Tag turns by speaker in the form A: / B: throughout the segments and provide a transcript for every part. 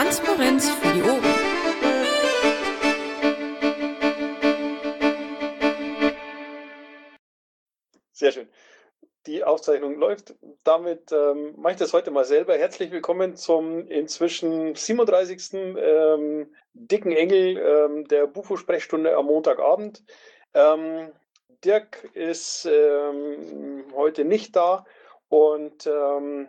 A: Transparenz für die Ohren.
B: Sehr schön. Die Aufzeichnung läuft. Damit ähm, mache ich das heute mal selber. Herzlich willkommen zum inzwischen 37. Ähm, dicken Engel ähm, der Bufo-Sprechstunde am Montagabend. Ähm, Dirk ist ähm, heute nicht da und ähm,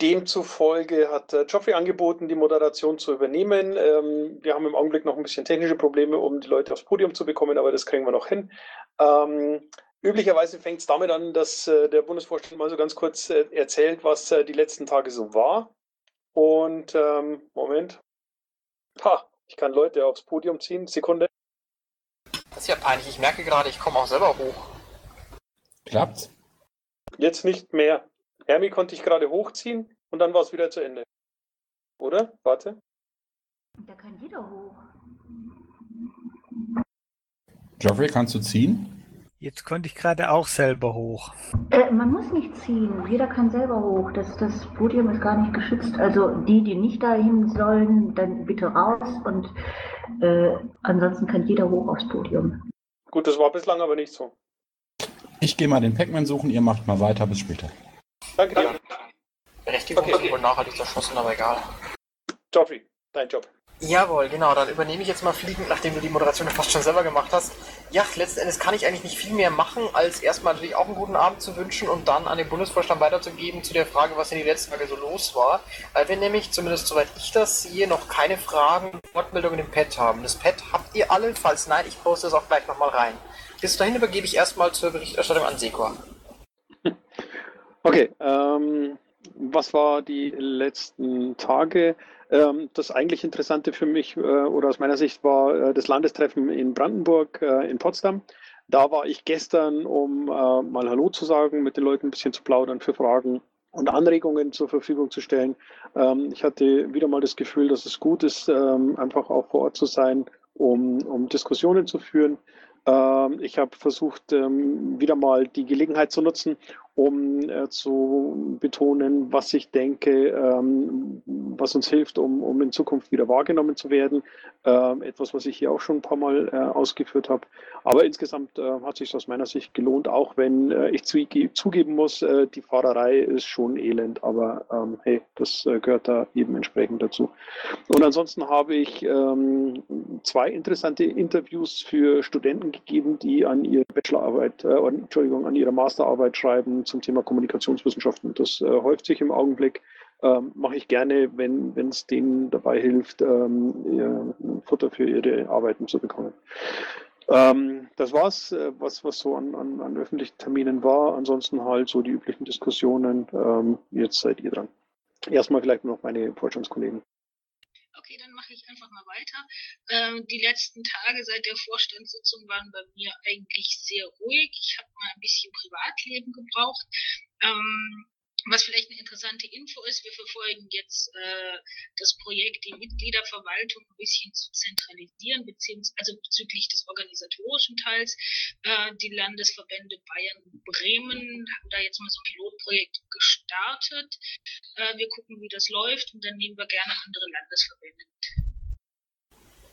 B: demzufolge hat äh, Geoffrey angeboten, die Moderation zu übernehmen. Ähm, wir haben im Augenblick noch ein bisschen technische Probleme, um die Leute aufs Podium zu bekommen, aber das kriegen wir noch hin. Ähm, üblicherweise fängt es damit an, dass äh, der Bundesvorstand mal so ganz kurz äh, erzählt, was äh, die letzten Tage so war. Und ähm, Moment. Ha, ich kann Leute aufs Podium ziehen. Sekunde.
C: Das ist ja peinlich. Ich merke gerade, ich komme auch selber hoch.
D: Klappt's?
B: Jetzt nicht mehr. Hermi konnte ich gerade hochziehen und dann war es wieder zu Ende. Oder? Warte.
E: Da kann jeder hoch.
D: Geoffrey, kannst du ziehen?
F: Jetzt konnte ich gerade auch selber hoch.
E: Äh, man muss nicht ziehen. Jeder kann selber hoch. Das, das Podium ist gar nicht geschützt. Also die, die nicht dahin sollen, dann bitte raus. Und äh, ansonsten kann jeder hoch aufs Podium.
B: Gut, das war bislang aber nicht so.
D: Ich gehe mal den Pac-Man suchen, ihr macht mal weiter, bis später.
B: Danke dir.
C: Berechtigung
B: Okay.
C: wohl nachhaltig zerschossen, aber egal.
B: Geoffrey, dein Job.
C: Jawohl, genau, dann übernehme ich jetzt mal fliegend, nachdem du die Moderation fast schon selber gemacht hast. Ja, letzten Endes kann ich eigentlich nicht viel mehr machen, als erstmal natürlich auch einen guten Abend zu wünschen und dann an den Bundesvorstand weiterzugeben zu der Frage, was in den letzten Tagen so los war. Weil wir nämlich, zumindest soweit ich das sehe, noch keine Fragen, Wortmeldungen im Pad haben. Das Pad habt ihr alle, falls nein, ich poste es auch gleich nochmal rein. Bis dahin übergebe ich erstmal zur Berichterstattung an Sekor.
B: Okay, ähm, was war die letzten Tage? Ähm, das eigentlich Interessante für mich äh, oder aus meiner Sicht war äh, das Landestreffen in Brandenburg, äh, in Potsdam. Da war ich gestern, um mal Hallo zu sagen, mit den Leuten ein bisschen zu plaudern, für Fragen und Anregungen zur Verfügung zu stellen. Ähm, ich hatte wieder mal das Gefühl, dass es gut ist, ähm, einfach auch vor Ort zu sein, um, um Diskussionen zu führen. Ich habe versucht, wieder mal die Gelegenheit zu nutzen, um äh, zu betonen, was ich denke, ähm, was uns hilft, um, um in Zukunft wieder wahrgenommen zu werden. Ähm, etwas, was ich hier auch schon ein paar Mal äh, ausgeführt habe. Aber insgesamt äh, hat sich aus meiner Sicht gelohnt, auch wenn äh, ich zuge zugeben muss, äh, die Fahrerei ist schon elend, aber ähm, hey, das äh, gehört da eben entsprechend dazu. Und ansonsten habe ich ähm, zwei interessante Interviews für Studenten gegeben, die an ihrer Bachelorarbeit, Entschuldigung, an ihrer Masterarbeit schreiben zum Thema Kommunikationswissenschaften. Das äh, häuft sich im Augenblick. Ähm, mache ich gerne, wenn es denen dabei hilft, ähm, Futter für ihre Arbeiten zu bekommen. Ähm, das war's, äh, was, was so an, an, an öffentlichen Terminen war. Ansonsten halt so die üblichen Diskussionen. Ähm, jetzt seid ihr dran. Erstmal vielleicht noch meine Vorstandskollegen.
G: Okay, dann mache ich einfach mal weiter. Ähm, die letzten Tage seit der Vorstandssitzung waren bei mir eigentlich sehr ruhig. Ich habe mal ein bisschen Privatleben gebraucht. Ähm, was vielleicht eine interessante Info ist, wir verfolgen jetzt äh, das Projekt, die Mitgliederverwaltung ein bisschen zu zentralisieren, beziehungsweise also bezüglich des organisatorischen Teils. Äh, die Landesverbände Bayern und Bremen haben da jetzt mal so ein Pilotprojekt gestartet. Äh, wir gucken, wie das läuft und dann nehmen wir gerne andere Landesverbände mit.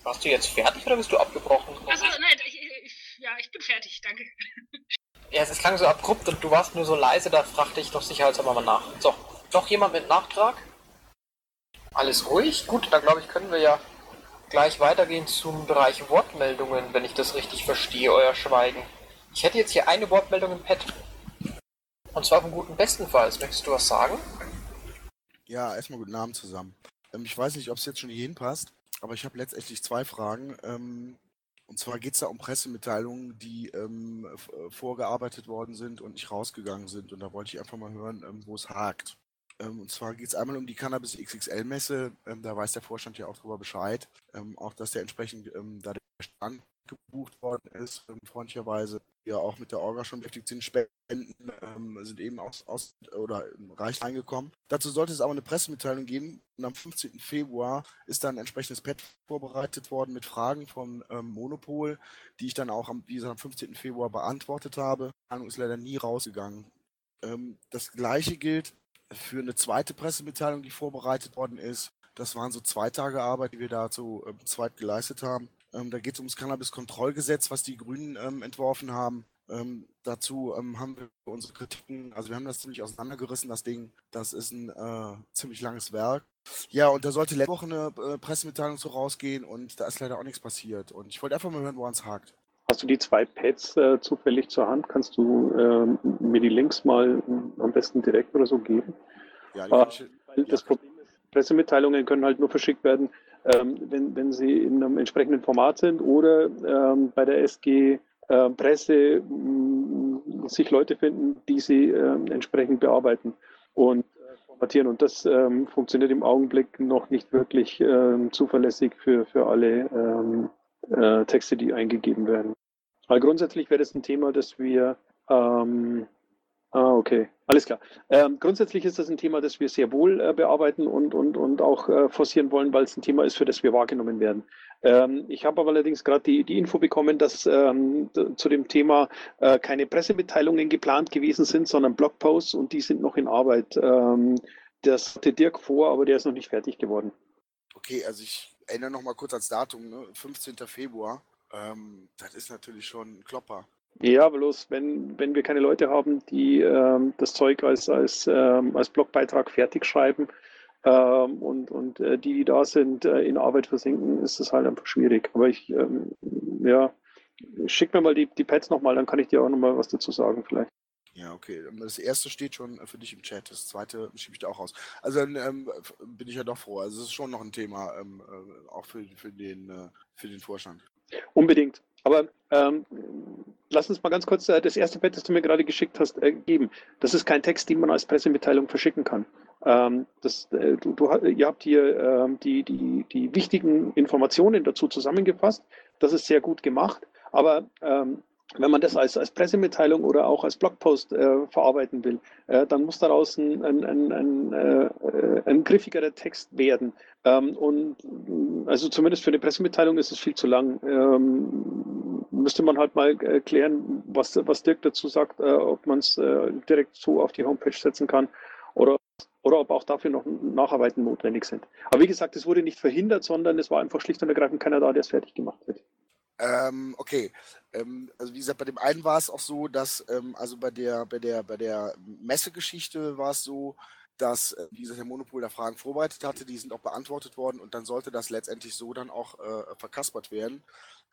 C: Warst du jetzt fertig oder bist du abgebrochen?
G: Also nein, ich, ja, ich bin fertig, danke.
C: Ja, es klang so abrupt und du warst nur so leise, da fragte ich doch sicherheitshalber mal nach. So, noch jemand mit Nachtrag? Alles ruhig? Gut, dann glaube ich, können wir ja gleich weitergehen zum Bereich Wortmeldungen, wenn ich das richtig verstehe, euer Schweigen. Ich hätte jetzt hier eine Wortmeldung im Pad. Und zwar vom guten bestenfalls. Möchtest du was sagen?
H: Ja, erstmal guten Abend zusammen. Ähm, ich weiß nicht, ob es jetzt schon hierhin passt, aber ich habe letztendlich zwei Fragen. Und zwar geht es da um Pressemitteilungen, die ähm, äh, vorgearbeitet worden sind und nicht rausgegangen sind. Und da wollte ich einfach mal hören, ähm, wo es hakt. Ähm, und zwar geht es einmal um die Cannabis XXL-Messe. Ähm, da weiß der Vorstand ja auch drüber Bescheid. Ähm, auch, dass der entsprechend ähm, da der Stand gebucht worden ist, ähm, freundlicherweise. Ja, auch mit der Orga schon beschäftigt sind. Spenden ähm, sind eben aus, aus oder ähm, reich reingekommen. Dazu sollte es aber eine Pressemitteilung geben. Und am 15. Februar ist dann ein entsprechendes Pad vorbereitet worden mit Fragen vom ähm, Monopol, die ich dann auch am, wie gesagt, am 15. Februar beantwortet habe. Die Ahnung ist leider nie rausgegangen. Ähm, das gleiche gilt für eine zweite Pressemitteilung, die vorbereitet worden ist. Das waren so zwei Tage Arbeit, die wir da zu ähm, zweit geleistet haben. Ähm, da geht es ums Cannabis-Kontrollgesetz, was die Grünen ähm, entworfen haben. Ähm, dazu ähm, haben wir unsere Kritiken, also wir haben das ziemlich auseinandergerissen, das Ding. Das ist ein äh, ziemlich langes Werk. Ja, und da sollte letzte Woche eine äh, Pressemitteilung so rausgehen und da ist leider auch nichts passiert. Und ich wollte einfach mal hören, woran es hakt.
B: Hast du die zwei Pads äh, zufällig zur Hand? Kannst du ähm, mir die Links mal äh, am besten direkt oder so geben?
H: Ja, die
B: Äh,
H: kann ich,
B: weil das
H: ja.
B: Problem ist, Pressemitteilungen können halt nur verschickt werden, ähm, wenn, wenn sie in einem entsprechenden Format sind oder ähm, bei der SG äh, Presse mh, sich Leute finden, die sie ähm, entsprechend bearbeiten und äh, formatieren. Und das ähm, funktioniert im Augenblick noch nicht wirklich ähm, zuverlässig für, für alle ähm, äh, Texte, die eingegeben werden. Aber grundsätzlich wäre das ein Thema, das wir ähm, Ah, okay. Alles klar. Ähm, grundsätzlich ist das ein Thema, das wir sehr wohl äh, bearbeiten und, und, und auch äh, forcieren wollen, weil es ein Thema ist, für das wir wahrgenommen werden. Ähm, ich habe aber allerdings gerade die, die Info bekommen, dass ähm, zu dem Thema äh, keine Pressemitteilungen geplant gewesen sind, sondern Blogposts und die sind noch in Arbeit. Ähm, das hatte Dirk vor, aber der ist noch nicht fertig geworden.
H: Okay, also ich erinnere noch mal kurz ans Datum, ne? 15. Februar. Ähm, das ist natürlich schon ein Klopper.
B: Ja, bloß wenn, wenn wir keine Leute haben, die ähm, das Zeug als, als, ähm, als Blogbeitrag fertig schreiben ähm, und, und äh, die, die da sind, äh, in Arbeit versinken, ist es halt einfach schwierig. Aber ich, ähm, ja, schick mir mal die, die Pads nochmal, dann kann ich dir auch nochmal was dazu sagen vielleicht.
H: Ja, okay. Das erste steht schon für dich im Chat. Das zweite schiebe ich da auch raus. Also dann ähm, bin ich ja doch froh. Also es ist schon noch ein Thema, ähm, äh, auch für, für, den, äh, für den Vorstand.
B: Unbedingt. Aber ähm, lass uns mal ganz kurz äh, das erste Pad, das du mir gerade geschickt hast, äh, geben. Das ist kein Text, den man als Pressemitteilung verschicken kann. Ähm, das, äh, du, du, ihr habt hier ähm, die, die, die wichtigen Informationen dazu zusammengefasst. Das ist sehr gut gemacht. Aber ähm, wenn man das als, als Pressemitteilung oder auch als Blogpost äh, verarbeiten will, äh, dann muss daraus ein, ein, ein, ein, äh, ein griffigerer Text werden. Ähm, und also zumindest für eine Pressemitteilung ist es viel zu lang. Ähm, müsste man halt mal äh, klären, was, was Dirk dazu sagt, äh, ob man es äh, direkt so auf die Homepage setzen kann oder, oder ob auch dafür noch Nacharbeiten notwendig sind. Aber wie gesagt, es wurde nicht verhindert, sondern es war einfach schlicht und ergreifend keiner da, der es fertig gemacht hat.
H: Ähm, okay. Ähm, also wie gesagt, bei dem einen war es auch so, dass ähm, also bei der bei der bei der Messegeschichte war es so, dass äh, der Monopol da Fragen vorbereitet hatte, die sind auch beantwortet worden und dann sollte das letztendlich so dann auch äh, verkaspert werden.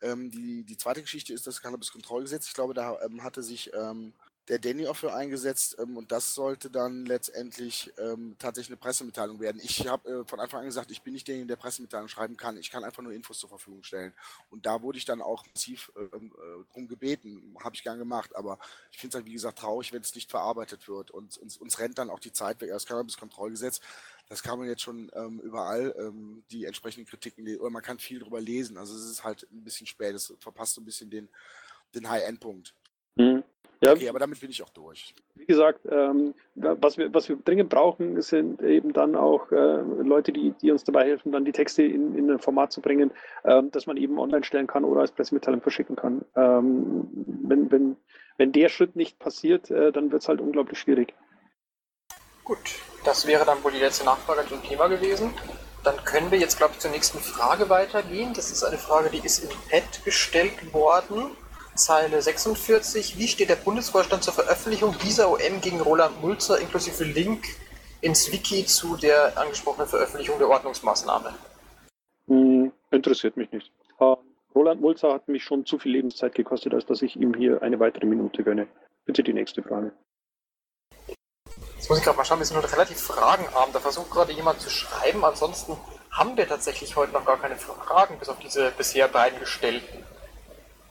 H: Ähm, die, die zweite Geschichte ist das Cannabis-Kontrollgesetz. Ich glaube, da ähm, hatte sich ähm, der Danny auch für eingesetzt ähm, und das sollte dann letztendlich ähm, tatsächlich eine Pressemitteilung werden. Ich habe äh, von Anfang an gesagt, ich bin nicht derjenige, der Pressemitteilung schreiben kann. Ich kann einfach nur Infos zur Verfügung stellen. Und da wurde ich dann auch massiv äh, äh, drum gebeten, habe ich gern gemacht. Aber ich finde es halt, wie gesagt, traurig, wenn es nicht verarbeitet wird. Und uns, uns rennt dann auch die Zeit weg. Das Cannabis-Kontrollgesetz, das kann man jetzt schon ähm, überall ähm, die entsprechenden Kritiken, le- oder man kann viel drüber lesen. Also es ist halt ein bisschen spät, es verpasst so ein bisschen den, den High-End-Punkt.
B: Mhm. Ja,
H: Okay, aber damit bin ich auch durch.
B: wie gesagt, ähm, was, wir, was wir dringend brauchen, sind eben dann auch äh, Leute, die, die uns dabei helfen, dann die Texte in, in ein Format zu bringen, ähm, dass man eben online stellen kann oder als Pressemitteilung verschicken kann. Ähm, wenn, wenn, wenn der Schritt nicht passiert, äh, dann wird es halt unglaublich schwierig.
C: Gut, das wäre dann wohl die letzte Nachfrage zum Thema gewesen. Dann können wir jetzt, glaube ich, zur nächsten Frage weitergehen. Das ist eine Frage, die ist im Pad gestellt worden. Zeile 46. Wie steht der Bundesvorstand zur Veröffentlichung dieser OM gegen Roland Mulzer inklusive Link ins Wiki zu der angesprochenen Veröffentlichung der Ordnungsmaßnahme?
B: Hm, interessiert mich nicht. Roland Mulzer hat mich schon zu viel Lebenszeit gekostet, als dass ich ihm hier eine weitere Minute gönne. Bitte die nächste Frage.
C: Jetzt muss ich gerade mal schauen, wir sind heute relativ fragenarm. Da versucht gerade jemand zu schreiben. Ansonsten haben wir tatsächlich heute noch gar keine Fragen, bis auf diese bisher beiden gestellten.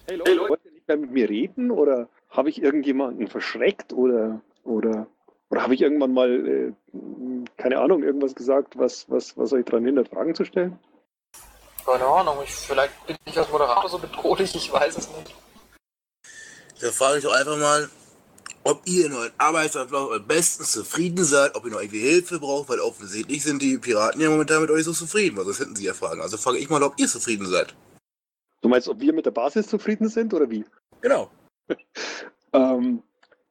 B: Hey Leute, wollt ihr nicht mehr mit mir reden oder habe ich irgendjemanden verschreckt oder oder oder habe ich irgendwann mal äh, keine Ahnung irgendwas gesagt, was was was euch daran hindert, Fragen zu stellen?
C: Keine Ahnung, ich, vielleicht bin ich als Moderator so bedrohlich, ich weiß es nicht.
A: Da frage ich doch einfach mal, ob ihr in euren Arbeitsablauf am besten zufrieden seid, ob ihr noch irgendwie Hilfe braucht, weil offensichtlich sind die Piraten ja momentan mit euch so zufrieden, weil sonst hätten sie ja Fragen. Also frage ich mal, ob ihr zufrieden seid.
B: Du meinst, ob wir mit der Basis zufrieden sind oder wie?
A: Genau.
B: Ähm,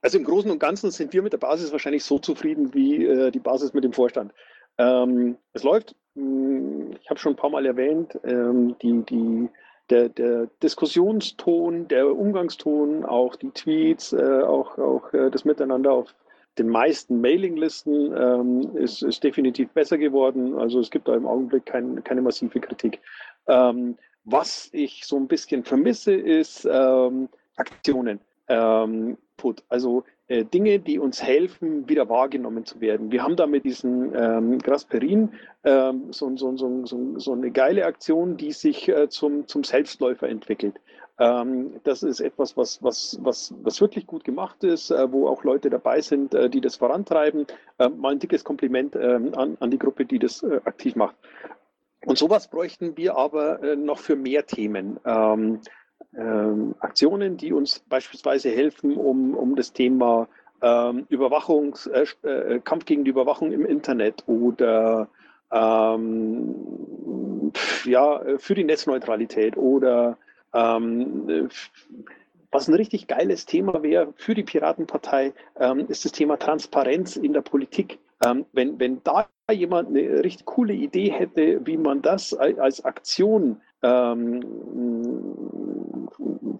B: also im Großen und Ganzen sind wir mit der Basis wahrscheinlich so zufrieden wie äh, die Basis mit dem Vorstand. Ähm, es läuft, mh, ich habe schon ein paar Mal erwähnt, ähm, die, die, der, der Diskussionston, der Umgangston, auch die Tweets, äh, auch, auch äh, das Miteinander auf den meisten Mailinglisten ähm, ist, ist definitiv besser geworden. Also es gibt da im Augenblick kein, keine massive Kritik. Ähm, was ich so ein bisschen vermisse, ist ähm, Aktionen. Ähm, also äh, Dinge, die uns helfen, wieder wahrgenommen zu werden. Wir haben da mit diesem ähm, Grasperin ähm, so, so, so, so, eine geile Aktion, die sich äh, zum, zum Selbstläufer entwickelt. Ähm, das ist etwas, was, was, was, was wirklich gut gemacht ist, äh, wo auch Leute dabei sind, äh, die das vorantreiben. Äh, mal ein dickes Kompliment ähm, an, an die Gruppe, die das äh, aktiv macht. Und sowas bräuchten wir aber äh, noch für mehr Themen. Ähm, ähm, Aktionen, die uns beispielsweise helfen, um, um das Thema ähm, Überwachungs, äh, äh, Kampf gegen die Überwachung im Internet oder ähm, ja, für die Netzneutralität oder ähm, was ein richtig geiles Thema wäre für die Piratenpartei, ähm, ist das Thema Transparenz in der Politik. Ähm, wenn, wenn da jemand eine richtig coole Idee hätte, wie man das als Aktion ähm,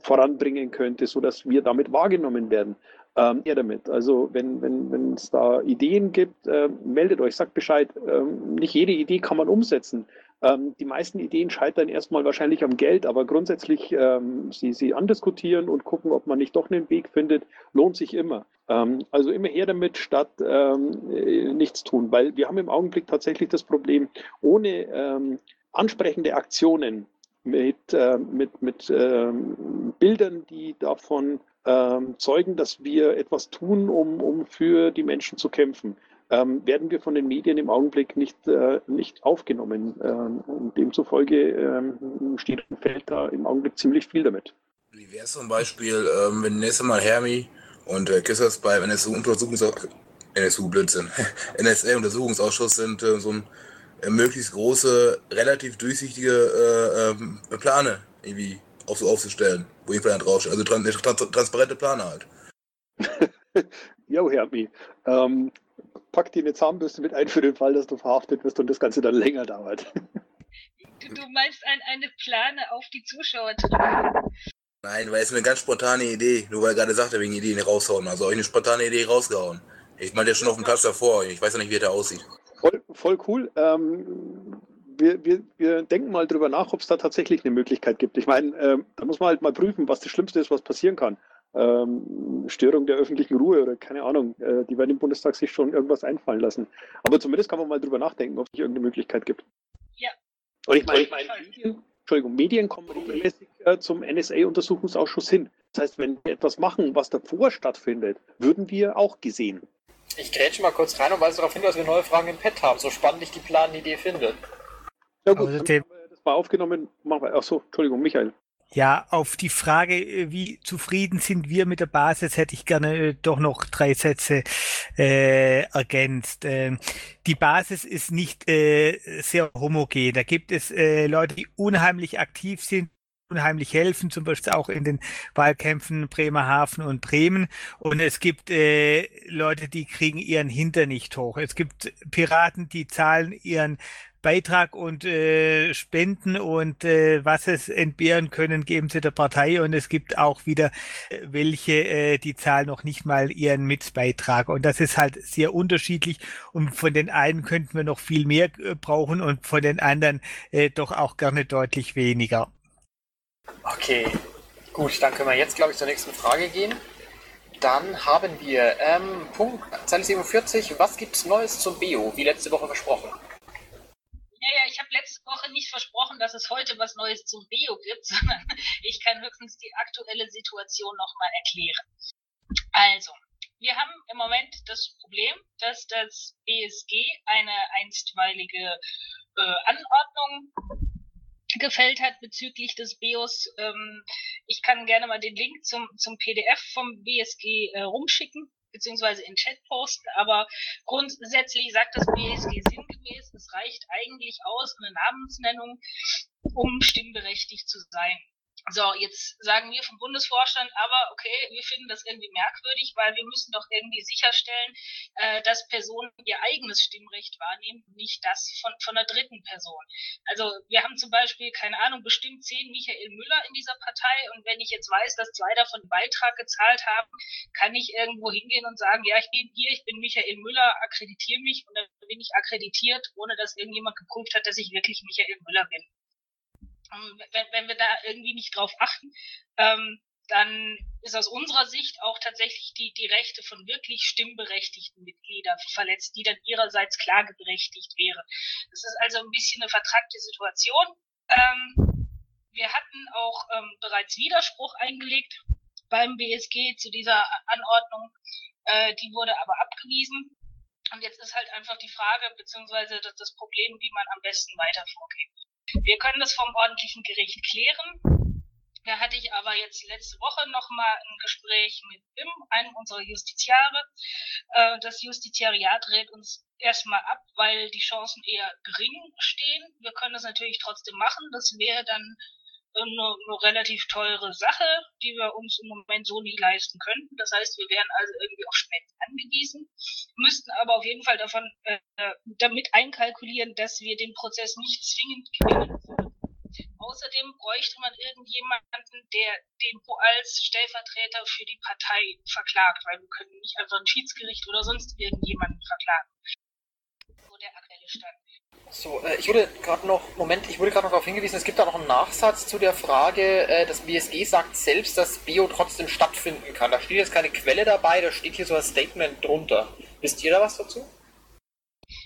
B: voranbringen könnte, sodass wir damit wahrgenommen werden. Ähm, eher damit. Also wenn wenn wenn, es da Ideen gibt, äh, meldet euch, sagt Bescheid. Ähm, nicht jede Idee kann man umsetzen. Ähm, die meisten Ideen scheitern erstmal wahrscheinlich am Geld, aber grundsätzlich ähm, sie, sie andiskutieren und gucken, ob man nicht doch einen Weg findet, lohnt sich immer. Ähm, also immer her damit, statt ähm, äh, nichts tun, weil wir haben im Augenblick tatsächlich das Problem, ohne ähm, ansprechende Aktionen mit, äh, mit, mit ähm, Bildern, die davon ähm, zeugen, dass wir etwas tun, um, um für die Menschen zu kämpfen, ähm, werden wir von den Medien im Augenblick nicht, äh, nicht aufgenommen. Ähm, und demzufolge ähm, steht und fällt da im Augenblick ziemlich viel damit.
A: Wie wäre es zum Beispiel, ähm, wenn nächstes Mal Hermi und äh, Kissers beim NSU-Untersuchungsausschuss, NSU Blödsinn, NSA-Untersuchungsausschuss sind, äh, so ein äh, möglichst große, relativ durchsichtige äh, ähm, Plane irgendwie auf, so aufzustellen, wo irgendwann draufsteht. Also trans trans transparente Plane halt.
B: Jo, Hermi. Ähm, pack dir eine Zahnbürste mit ein für den Fall, dass du verhaftet wirst und das Ganze dann länger dauert.
G: Du, du meinst ein, eine Plane auf die Zuschauer
A: Nein, weil es eine ganz spontane Idee, nur weil er gerade sagte, wegen Ideen raushauen. Also habe ich eine spontane Idee rausgehauen. Ich meinte ja schon auf dem Platz davor. Ich weiß ja nicht, wie der aussieht.
B: Voll, voll cool. Ähm, wir, wir, wir denken mal drüber nach, ob es da tatsächlich eine Möglichkeit gibt. Ich meine, ähm, da muss man halt mal prüfen, was das Schlimmste ist, was passieren kann. Ähm, Störung der öffentlichen Ruhe oder keine Ahnung. Äh, die werden im Bundestag sich schon irgendwas einfallen lassen. Aber zumindest kann man mal drüber nachdenken, ob es irgendeine Möglichkeit gibt.
G: Ja.
B: Und ich meine, ich mein, Medien, Entschuldigung, Medien kommen regelmäßig äh, zum NSA-Untersuchungsausschuss hin. Das heißt, wenn wir etwas machen, was davor stattfindet, würden wir auch gesehen.
C: Ich grätsche mal kurz rein und weise darauf hin, dass wir neue Fragen im Pad haben, so spannend ich die Planidee finde.
B: Ja gut, also, dann das mal aufgenommen. Machen wir. Achso, Entschuldigung, Michael.
F: Ja, auf die Frage, äh, wie zufrieden sind wir mit der Basis, hätte ich gerne äh, doch noch drei Sätze äh, ergänzt. Äh, die Basis ist nicht äh, sehr homogen. Da gibt es äh, Leute, die unheimlich aktiv sind, unheimlich helfen, zum Beispiel auch in den Wahlkämpfen Bremerhaven und Bremen. Und es gibt äh, Leute, die kriegen ihren Hinter nicht hoch. Es gibt Piraten, die zahlen ihren Beitrag und äh, Spenden und äh, was es entbehren können, geben sie der Partei. Und es gibt auch wieder äh, welche, äh, die zahlen noch nicht mal ihren Mitbeitrag. Und das ist halt sehr unterschiedlich. Und von den einen könnten wir noch viel mehr äh, brauchen und von den anderen äh, doch auch gerne deutlich weniger.
C: Okay, gut, dann können wir jetzt, glaube ich, zur nächsten Frage gehen. Dann haben wir ähm, Punkt Zeile 47. Was gibt es Neues zum BEO, wie letzte Woche versprochen?
G: Ja, ich habe letzte Woche nicht versprochen, dass es heute was Neues zum BEO gibt, sondern ich kann höchstens die aktuelle Situation nochmal erklären. Also, wir haben im Moment das Problem, dass das BSG eine einstweilige äh, Anordnung gefällt hat bezüglich des BIOS. Ähm, ich kann gerne mal den Link zum, zum PDF vom BSG äh, rumschicken, beziehungsweise in Chat posten, aber grundsätzlich sagt das BSG sinngemäß, es reicht eigentlich aus, eine Namensnennung, um stimmberechtigt zu sein. So, jetzt sagen wir vom Bundesvorstand aber, okay, wir finden das irgendwie merkwürdig, weil wir müssen doch irgendwie sicherstellen, äh, dass Personen ihr eigenes Stimmrecht wahrnehmen, nicht das von, von einer dritten Person. Also wir haben zum Beispiel, keine Ahnung, bestimmt zehn Michael Müller in dieser Partei und wenn ich jetzt weiß, dass zwei davon Beitrag gezahlt haben, kann ich irgendwo hingehen und sagen, ja, ich bin hier, ich bin Michael Müller, akkreditiere mich und dann bin ich akkreditiert, ohne dass irgendjemand geprüft hat, dass ich wirklich Michael Müller bin. Ähm, wenn, wenn wir da irgendwie nicht drauf achten, ähm, dann ist aus unserer Sicht auch tatsächlich die, die Rechte von wirklich stimmberechtigten Mitgliedern verletzt, die dann ihrerseits klageberechtigt wäre. Das ist also ein bisschen eine vertragte Situation. Ähm, wir hatten auch ähm, bereits Widerspruch eingelegt beim BSG zu dieser Anordnung. Äh, die wurde aber abgewiesen. Und jetzt ist halt einfach die Frage, beziehungsweise das Problem, wie man am besten weiter vorgeht. Wir können das vom ordentlichen Gericht klären. Da hatte ich aber jetzt letzte Woche nochmal ein Gespräch mit BIM, einem unserer Justiziare. Äh, das Justiziariat rät uns erstmal ab, weil die Chancen eher gering stehen. Wir können das natürlich trotzdem machen. Das wäre dann eine, eine relativ teure Sache, die wir uns im Moment so nie leisten könnten. Das heißt, wir wären also irgendwie auf Spenden angewiesen, müssten aber auf jeden Fall davon äh, damit einkalkulieren, dass wir den Prozess nicht zwingend gewinnen würden. Außerdem bräuchte man irgendjemanden, der den Pro als Stellvertreter für die Partei verklagt, weil wir können nicht einfach ein Schiedsgericht oder sonst irgendjemanden verklagen. So der aktuelle Stand.
C: So, äh, ich wurde gerade noch, Moment, ich wurde gerade noch darauf hingewiesen, es gibt da noch einen Nachsatz zu der Frage, äh, das BSG sagt selbst, dass Bio trotzdem stattfinden kann. Da steht jetzt keine Quelle dabei, da steht hier so ein Statement drunter. Wisst ihr da was dazu?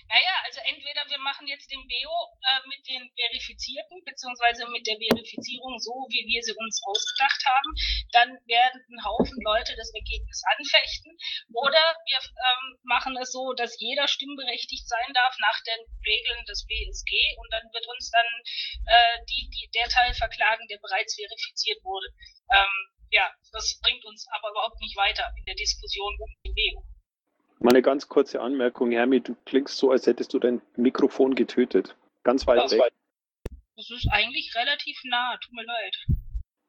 G: Naja, also entweder wir machen jetzt den BEO äh, mit den Verifizierten, beziehungsweise mit der Verifizierung so, wie wir sie uns ausgedacht haben, dann werden ein Haufen Leute das Ergebnis anfechten. Oder wir ähm, machen es so, dass jeder stimmberechtigt sein darf nach den Regeln des BSG und dann wird uns dann äh, die, die, der Teil verklagen, der bereits verifiziert wurde. Ähm, ja, das bringt uns aber überhaupt nicht weiter in der Diskussion um den BEO.
B: Mal eine ganz kurze Anmerkung, Hermi, du klingst so, als hättest du dein Mikrofon getötet. Ganz weit ganz weg. Weit.
G: Das ist eigentlich relativ nah, tut mir leid.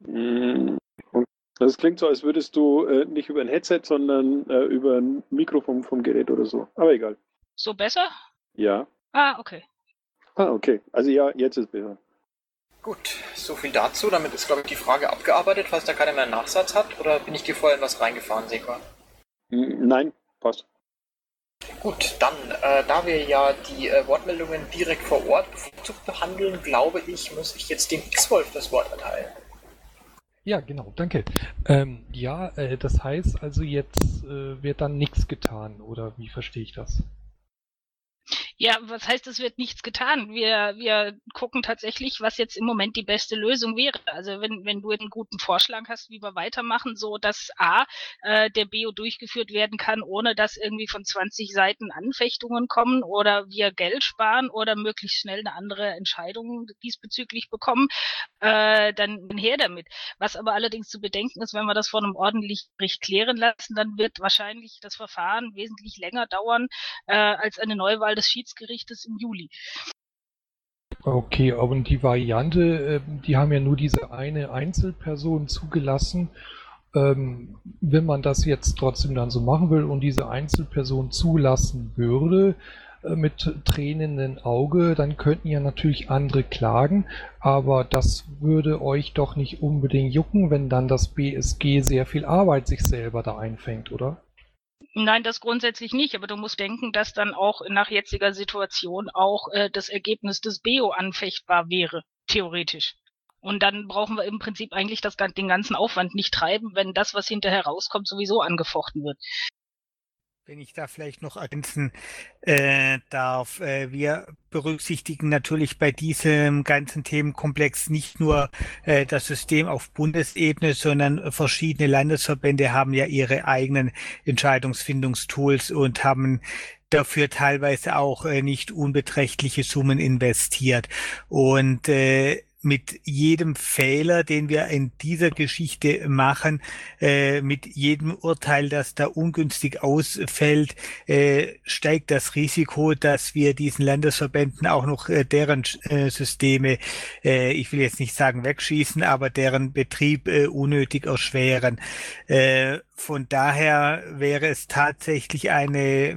B: Mm, das klingt so, als würdest du äh, nicht über ein Headset, sondern äh, über ein Mikrofon vom Gerät oder so. Aber egal.
G: So besser?
B: Ja.
G: Ah, okay.
B: Ah, okay. Also ja, jetzt ist besser.
C: Gut, so viel dazu. Damit ist, glaube ich, die Frage abgearbeitet, falls da keiner mehr einen Nachsatz hat. Oder bin ich dir vorher in was reingefahren, Sekor?
B: Nein, passt.
C: Gut, dann, äh, da wir ja die äh, Wortmeldungen direkt vor Ort bevorzugt behandeln, glaube ich, muss ich jetzt dem X-Wolf das Wort erteilen.
I: Ja, genau, danke. Ähm, ja, äh, das heißt also jetzt äh, wird dann nichts getan, oder wie verstehe ich das?
G: Ja, was heißt, es wird nichts getan? Wir, wir gucken tatsächlich, was jetzt im Moment die beste Lösung wäre. Also wenn, wenn du einen guten Vorschlag hast, wie wir weitermachen, so dass A, äh, der BO durchgeführt werden kann, ohne dass irgendwie von 20 Seiten Anfechtungen kommen oder wir Geld sparen oder möglichst schnell eine andere Entscheidung diesbezüglich bekommen, äh, dann her damit. Was aber allerdings zu bedenken ist, wenn wir das vor einem ordentlichen Gericht klären lassen, dann wird wahrscheinlich das Verfahren wesentlich länger dauern äh, als eine Neuwahl des Schiedsrichters Justizgerichtes im Juli.
I: Okay, aber die Variante, ähm, die haben ja nur diese eine Einzelperson zugelassen. Ähm, wenn man das jetzt trotzdem dann so machen will und diese Einzelperson zulassen würde, äh, mit tränenden Auge, dann könnten ja natürlich andere klagen, aber das würde euch doch nicht unbedingt jucken, wenn dann das BSG sehr viel Arbeit sich selber da einfängt, oder?
G: Nein, das grundsätzlich nicht, aber du musst denken, dass dann auch nach jetziger Situation auch äh, das Ergebnis des BEO anfechtbar wäre, theoretisch. Und dann brauchen wir im Prinzip eigentlich das, den ganzen Aufwand nicht treiben, wenn das, was hinterher rauskommt, sowieso angefochten wird.
F: Wenn ich da vielleicht noch ergänzen äh, darf, äh, wir berücksichtigen natürlich bei diesem ganzen Themenkomplex nicht nur äh, das System auf Bundesebene, sondern verschiedene Landesverbände haben ja ihre eigenen Entscheidungsfindungstools und haben dafür teilweise auch äh, nicht unbeträchtliche Summen investiert. Und äh, mit jedem Fehler, den wir in dieser Geschichte machen, äh, mit jedem Urteil, das da ungünstig ausfällt, äh, steigt das Risiko, dass wir diesen Landesverbänden auch noch äh, deren äh, Systeme, äh, ich will jetzt nicht sagen wegschießen, aber deren Betrieb äh, unnötig erschweren. Von daher wäre es tatsächlich eine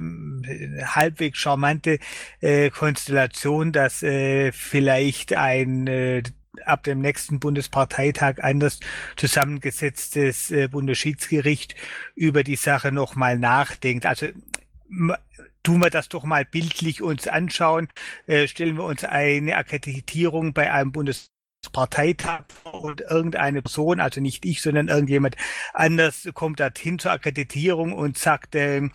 F: halbwegs charmante äh, Konstellation, dass äh, vielleicht ein äh, ab dem nächsten Bundesparteitag anders zusammengesetztes äh, Bundesschiedsgericht über die Sache nochmal nachdenkt. Also tun wir das doch mal bildlich uns anschauen. Äh, stellen wir uns eine Akkreditierung bei einem Bundes Parteitag und irgendeine Person, also nicht ich, sondern irgendjemand anders kommt dorthin zur Akkreditierung und sagt, äh,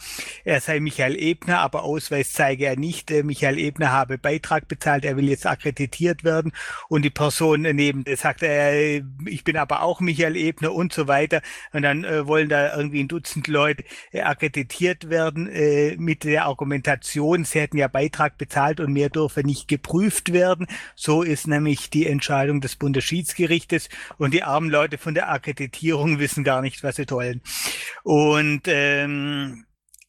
F: er sei Michael Ebner, aber Ausweis zeige er nicht. Äh, Michael Ebner habe Beitrag bezahlt, er will jetzt akkreditiert werden und die Person neben sagt, äh, ich bin aber auch Michael Ebner und so weiter und dann äh, wollen da irgendwie ein Dutzend Leute äh, akkreditiert werden äh, mit der Argumentation, sie hätten ja Beitrag bezahlt und mehr dürfe nicht geprüft werden. So ist nämlich die Entscheidung Entscheidung des Bundesschiedsgerichtes und die armen Leute von der Akkreditierung wissen gar nicht, was sie tollen. Und ähm,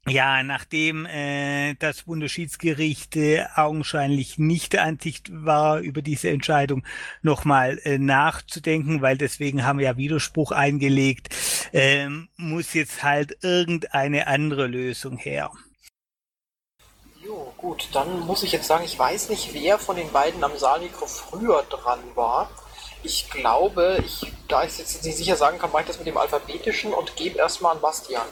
F: ja, nachdem äh, das Bundesschiedsgericht äh, augenscheinlich nicht der Ansicht war, über diese Entscheidung nochmal äh, nachzudenken, weil deswegen haben wir ja Widerspruch eingelegt, äh, muss jetzt halt irgendeine andere Lösung her.
C: Gut, dann muss ich jetzt sagen, ich weiß nicht, wer von den beiden am Saalmikro früher dran war. Ich glaube, ich, da ich jetzt nicht sicher sagen kann, mache ich das mit dem Alphabetischen und gebe erstmal an Bastian.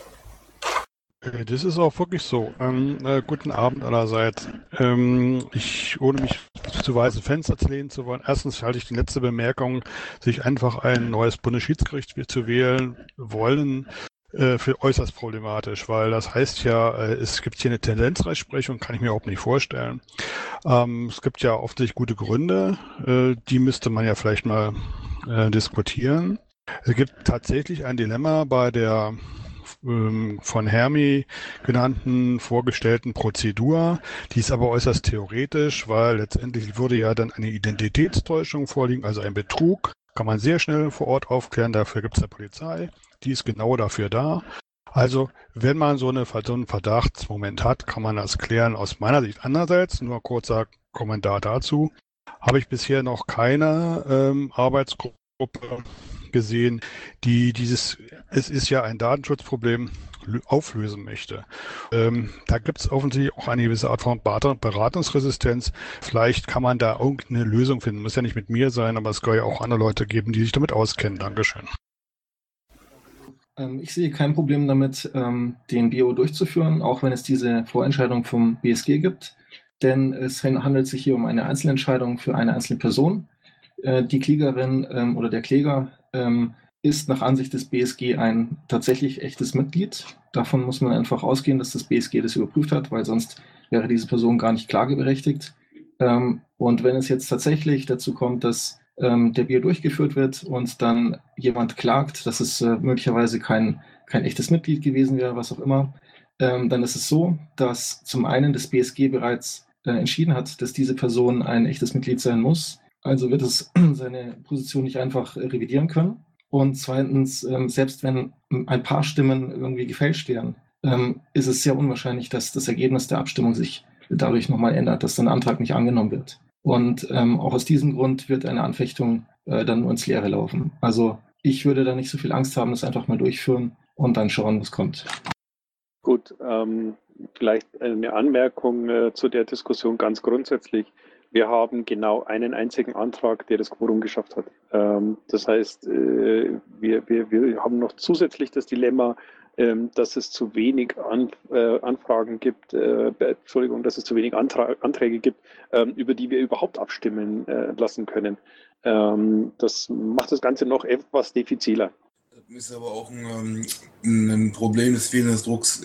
J: Äh, das ist auch wirklich so. Ähm, äh, guten Abend allerseits. Ähm, ich, ohne mich zu weißen Fenster lehnen zu wollen, erstens halte ich die letzte Bemerkung, sich einfach ein neues Bundesschiedsgericht zu wählen wollen, äh, für äußerst problematisch, weil das heißt ja, äh, es gibt hier eine Tendenzrechtsprechung, kann ich mir überhaupt nicht vorstellen. Ähm, es gibt ja offensichtlich gute Gründe, äh, die müsste man ja vielleicht mal äh, diskutieren. Es gibt tatsächlich ein Dilemma bei der ähm, von Hermi genannten vorgestellten Prozedur. Die ist aber äußerst theoretisch, weil letztendlich würde ja dann eine Identitätstäuschung vorliegen, also ein Betrug. Kann man sehr schnell vor Ort aufklären, dafür gibt es eine Polizei die ist genau dafür da. Also, wenn man so, eine, so einen Verdachtsmoment hat, kann man das klären aus meiner Sicht. Andererseits, nur kurzer Kommentar dazu, habe ich bisher noch keine ähm, Arbeitsgruppe gesehen, die dieses, es ist ja ein Datenschutzproblem, auflösen möchte. Ähm, da gibt es offensichtlich auch eine gewisse Art von Beratungsresistenz. Vielleicht kann man da irgendeine Lösung finden. Muss ja nicht mit mir sein, aber es soll ja auch andere Leute geben, die sich damit auskennen. Dankeschön.
K: Ähm, ich sehe kein Problem damit, ähm, den BO durchzuführen, auch wenn es diese Vorentscheidung vom BSG gibt. Denn es handelt sich hier um eine Einzelentscheidung für eine einzelne Person. Äh, die Klägerin ähm, oder der Kläger ist nach Ansicht des BSG ein tatsächlich echtes Mitglied. Davon muss man einfach ausgehen, dass das BSG das überprüft hat, weil sonst wäre diese Person gar nicht klageberechtigt. und wenn es jetzt tatsächlich dazu kommt, dass ähm, der Bier durchgeführt wird und dann jemand klagt, dass es äh, möglicherweise kein, kein echtes Mitglied gewesen wäre, was auch immer, ähm, dann ist es so, dass zum einen das BSG bereits äh, entschieden hat, dass diese Person ein echtes Mitglied sein muss. Also wird es seine Position nicht einfach äh, revidieren können. Und zweitens, ähm, selbst wenn ein paar Stimmen irgendwie gefälscht wären, ähm, ist es sehr unwahrscheinlich, dass das Ergebnis der Abstimmung sich dadurch nochmal ändert, dass ein Antrag nicht angenommen wird. Und ähm, auch aus diesem Grund wird eine Anfechtung äh, dann nur ins Leere laufen. Also ich würde da nicht so viel Angst haben, das einfach mal durchführen und dann schauen, was kommt.
B: Gut, ähm, vielleicht eine Anmerkung äh, zu der Diskussion ganz grundsätzlich. Wir haben genau einen einzigen Antrag, der das Quorum geschafft hat. Ähm, das heißt, äh, wir, wir, wir haben noch zusätzlich das Dilemma, dass es zu wenig äh, Anfragen gibt, äh, Entschuldigung, dass es zu wenig Anträge gibt, ähm, über die wir überhaupt abstimmen äh, lassen können. Ähm, das macht das Ganze noch etwas diffiziler.
A: Das ist aber auch ein, ähm, ein Problem des fehlenden Drucks,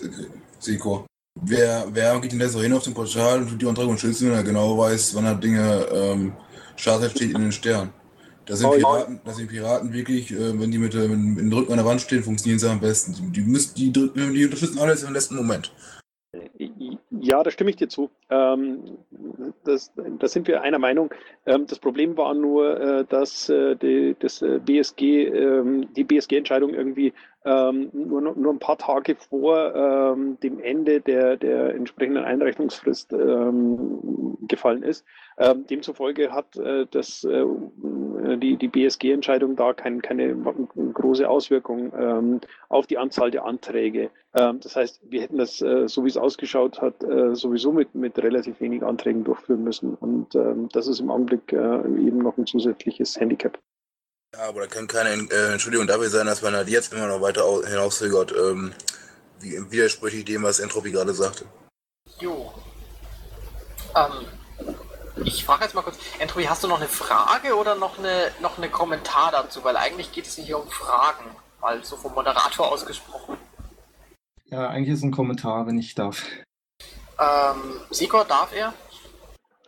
A: Seko. Wer, wer geht denn da so hin auf dem Portal und tut die Anträge und schützen, wenn er genau weiß, wann er Dinge ähm, steht in den Sternen? Da sind, Piraten, da sind Piraten wirklich, äh, wenn die mit, äh, mit, mit dem Rücken an der Wand stehen, funktionieren sie am besten. Die, müssen, die, die unterstützen alles im letzten Moment.
B: Ja, da stimme ich dir zu. Ähm, das, da sind wir einer Meinung. Ähm, das Problem war nur, äh, dass äh, die, das äh, BSG, ähm, die BSG-Entscheidung irgendwie ähm, nur, nur ein paar Tage vor ähm, dem Ende der, der entsprechenden Einreichungsfrist ähm, gefallen ist. Ähm, demzufolge hat äh, das, äh, die, die BSG-Entscheidung da kein, keine große Auswirkung ähm, auf die Anzahl der Anträge. Ähm, das heißt, wir hätten das, äh, so wie es ausgeschaut hat, äh, sowieso mit, mit relativ wenig Anträgen durchführen müssen. Und das ist im Augenblick äh, eben noch ein zusätzliches Handicap.
A: Ja, aber da kann keine äh, Entschuldigung dafür sein, dass man halt jetzt immer noch weiter hinauszögert, ähm, wie, widersprüchlich dem, was Entropy gerade sagte.
C: Jo. Ähm, ich frage jetzt mal kurz, Entropy, hast du noch eine Frage oder noch eine noch eine Kommentar dazu? Weil eigentlich geht es hier um Fragen, mal so vom Moderator ausgesprochen.
K: Ja, eigentlich ist ein Kommentar, wenn ich darf.
C: Ähm, Sigurd, darf er?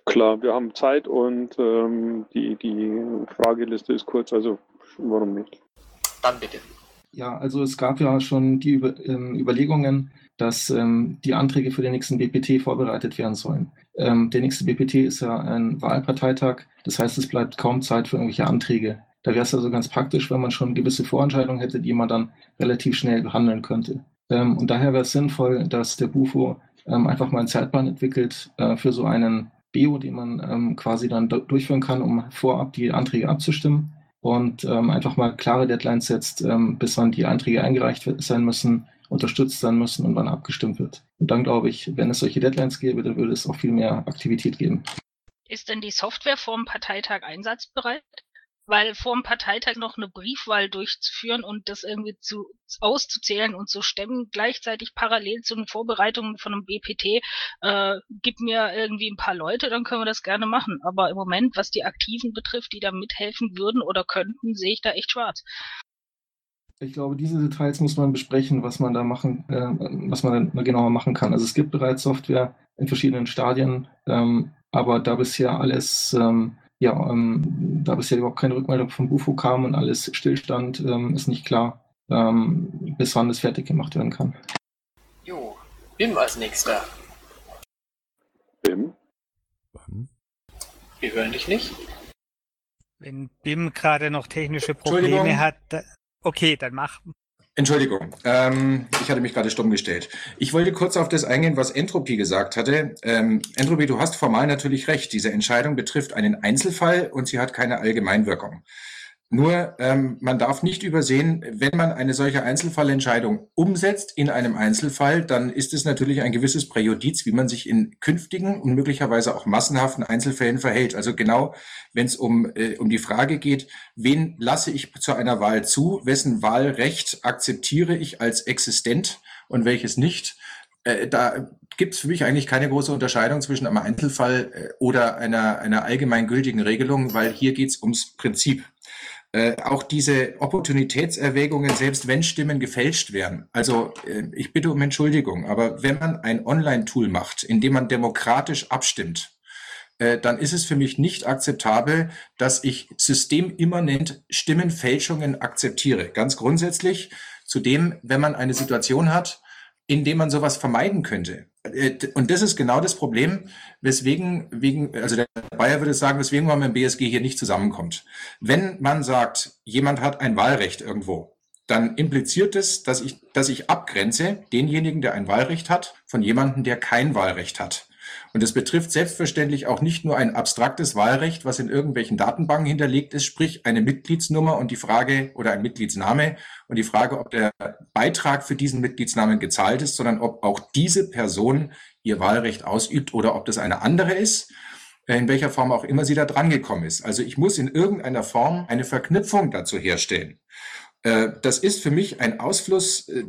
B: Klar, wir haben Zeit und ähm, die, die Frageliste ist kurz, also warum nicht?
C: Dann bitte.
K: Ja, also es gab ja schon die Über ähm, Überlegungen, dass ähm, die Anträge für den nächsten BPT vorbereitet werden sollen. Ähm, der nächste BPT ist ja ein Wahlparteitag, das heißt, es bleibt kaum Zeit für irgendwelche Anträge. Da wäre es also ganz praktisch, wenn man schon gewisse Vorentscheidungen hätte, die man dann relativ schnell behandeln könnte. Ähm, und daher wäre es sinnvoll, dass der BUFO ähm, einfach mal einen Zeitplan entwickelt äh, für so einen BO, den man ähm, quasi dann durchführen kann, um vorab die Anträge abzustimmen und ähm, einfach mal klare Deadlines setzt, ähm, bis wann die Anträge eingereicht sein müssen, unterstützt sein müssen und wann abgestimmt wird. Und dann glaube ich, wenn es solche Deadlines gäbe, dann würde es auch viel mehr Aktivität geben.
G: Ist denn die Software vor dem Parteitag einsatzbereit? Weil vor dem Parteitag noch eine Briefwahl durchzuführen und das irgendwie zu auszuzählen und zu stemmen, gleichzeitig parallel zu den Vorbereitungen von einem BPT, äh, gibt mir irgendwie ein paar Leute, dann können wir das gerne machen. Aber im Moment, was die Aktiven betrifft, die da mithelfen würden oder könnten, sehe ich da echt schwarz.
K: Ich glaube, diese Details muss man besprechen, was man da machen, äh, was man genauer machen kann. Also es gibt bereits Software in verschiedenen Stadien, ähm, aber da bisher alles ähm, ja, ähm, da bisher überhaupt keine Rückmeldung vom Bufo kam und alles stillstand, ähm, ist nicht klar, ähm, bis wann das fertig gemacht werden kann.
C: Jo, BIM als nächster.
B: BIM?
C: Wir hören dich nicht.
F: Wenn BIM gerade noch technische Probleme hat, okay, dann mach.
L: Entschuldigung, ähm, ich hatte mich gerade stumm gestellt. Ich wollte kurz auf das eingehen, was Entropy gesagt hatte. Ähm, Entropy, du hast formal natürlich recht. Diese Entscheidung betrifft einen Einzelfall und sie hat keine Allgemeinwirkung. Nur ähm, man darf nicht übersehen, wenn man eine solche Einzelfallentscheidung umsetzt in einem Einzelfall, dann ist es natürlich ein gewisses Präjudiz, wie man sich in künftigen und möglicherweise auch massenhaften Einzelfällen verhält. Also genau, wenn es um, äh, um die Frage geht, wen lasse ich zu einer Wahl zu, wessen Wahlrecht akzeptiere ich als existent und welches nicht, äh, da gibt es für mich eigentlich keine große Unterscheidung zwischen einem Einzelfall äh, oder einer, einer allgemeingültigen Regelung, weil hier geht es ums Prinzip. Äh, auch diese Opportunitätserwägungen, selbst wenn Stimmen gefälscht werden. Also äh, ich bitte um Entschuldigung, aber wenn man ein Online-Tool macht, in dem man demokratisch abstimmt, äh, dann ist es für mich nicht akzeptabel, dass ich systemimmanent Stimmenfälschungen akzeptiere. Ganz grundsätzlich. Zudem, wenn man eine Situation hat, in dem man sowas vermeiden könnte. Äh, und das ist genau das Problem, weswegen, wegen, also der Bayer würde sagen, weswegen man mit dem BSG hier nicht zusammenkommt. Wenn man sagt, jemand hat ein Wahlrecht irgendwo, dann impliziert es, dass ich, dass ich abgrenze denjenigen, der ein Wahlrecht hat, von jemandem, der kein Wahlrecht hat. Und es betrifft selbstverständlich auch nicht nur ein abstraktes Wahlrecht, was in irgendwelchen Datenbanken hinterlegt ist, sprich eine Mitgliedsnummer und die Frage oder ein Mitgliedsname und die Frage, ob der Beitrag für diesen Mitgliedsnamen gezahlt ist, sondern ob auch diese Person ihr Wahlrecht ausübt oder ob das eine andere ist in welcher Form auch immer sie da drangekommen ist. Also ich muss in irgendeiner Form eine Verknüpfung dazu herstellen. Äh, das ist für mich ein Ausfluss äh,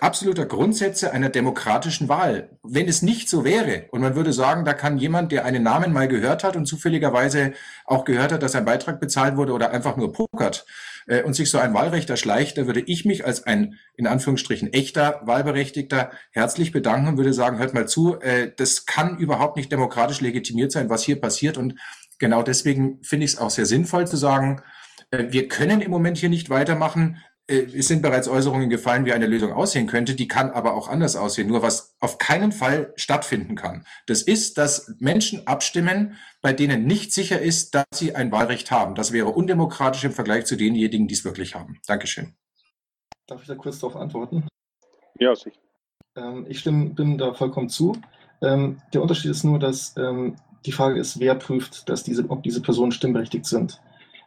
L: absoluter Grundsätze einer demokratischen Wahl. Wenn es nicht so wäre und man würde sagen, da kann jemand, der einen Namen mal gehört hat und zufälligerweise auch gehört hat, dass ein Beitrag bezahlt wurde oder einfach nur pokert äh, und sich so ein Wahlrecht erschleicht, da würde ich mich als ein in Anführungsstrichen echter Wahlberechtigter herzlich bedanken und würde sagen, hört mal zu, das kann überhaupt nicht demokratisch legitimiert sein, was hier passiert und genau deswegen finde ich es auch sehr sinnvoll zu sagen, äh, wir können im Moment hier nicht weitermachen. äh, es sind bereits Äußerungen gefallen, wie eine Lösung aussehen könnte, die kann aber auch anders aussehen. Nur was auf keinen Fall stattfinden kann, das ist, dass Menschen abstimmen, bei denen nicht sicher ist, dass sie ein Wahlrecht haben. Das wäre undemokratisch im Vergleich zu denjenigen, die es wirklich haben. Dankeschön.
K: Darf ich da kurz darauf antworten?
B: Ja, sicher.
K: Ähm, ich stimme, bin da vollkommen zu. Ähm, der Unterschied ist nur, dass ähm, die Frage ist, wer prüft, dass diese, ob diese Personen stimmberechtigt sind.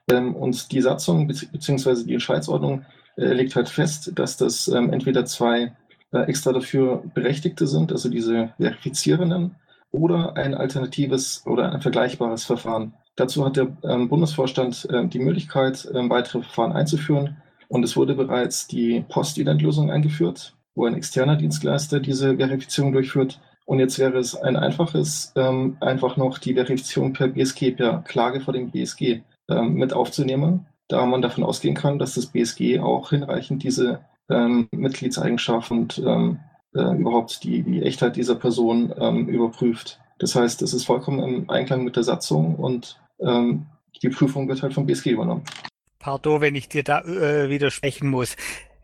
K: Ähm, und die Satzung bzw. die Entscheidsordnung äh, legt halt fest, dass das ähm, entweder zwei äh, extra dafür Berechtigte sind, also diese Verifizierenden, oder ein alternatives oder ein vergleichbares Verfahren. Dazu hat der ähm, Bundesvorstand äh, die Möglichkeit, ähm, weitere Verfahren einzuführen. Und es wurde bereits die Postident-Lösung eingeführt, wo ein externer Dienstleister diese Verifizierung durchführt. Und jetzt wäre es ein einfaches, ähm, einfach noch die Verifizierung per BSG, per Klage vor dem BSG ähm, mit aufzunehmen da man davon ausgehen kann, dass das BSG auch hinreichend diese ähm, Mitgliedseigenschaft und ähm, äh, überhaupt die, die Echtheit dieser Person ähm, überprüft. Das heißt, es ist vollkommen im Einklang mit der Satzung und ähm, die Prüfung wird halt vom BSG übernommen.
F: Pardon, wenn ich dir da äh, widersprechen muss.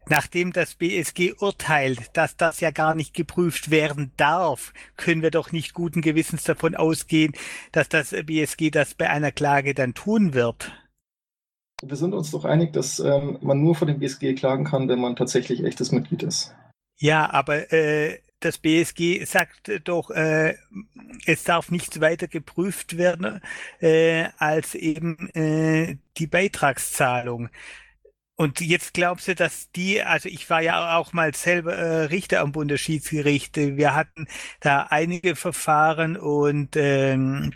F: Nachdem das BSG urteilt, dass das ja gar nicht geprüft werden darf, können wir doch nicht guten Gewissens davon ausgehen, dass das BSG das bei einer Klage dann tun wird
K: wir sind uns doch einig, dass ähm, man nur vor dem BSG klagen kann, wenn man tatsächlich echtes Mitglied ist.
F: Ja, aber äh, das BSG sagt doch, äh, es darf nichts weiter geprüft werden äh, als eben äh, die Beitragszahlung. Und jetzt glaubst du, dass die, also ich war ja auch mal selber äh, Richter am Bundesschiedsgericht. Wir hatten da einige Verfahren und ähm,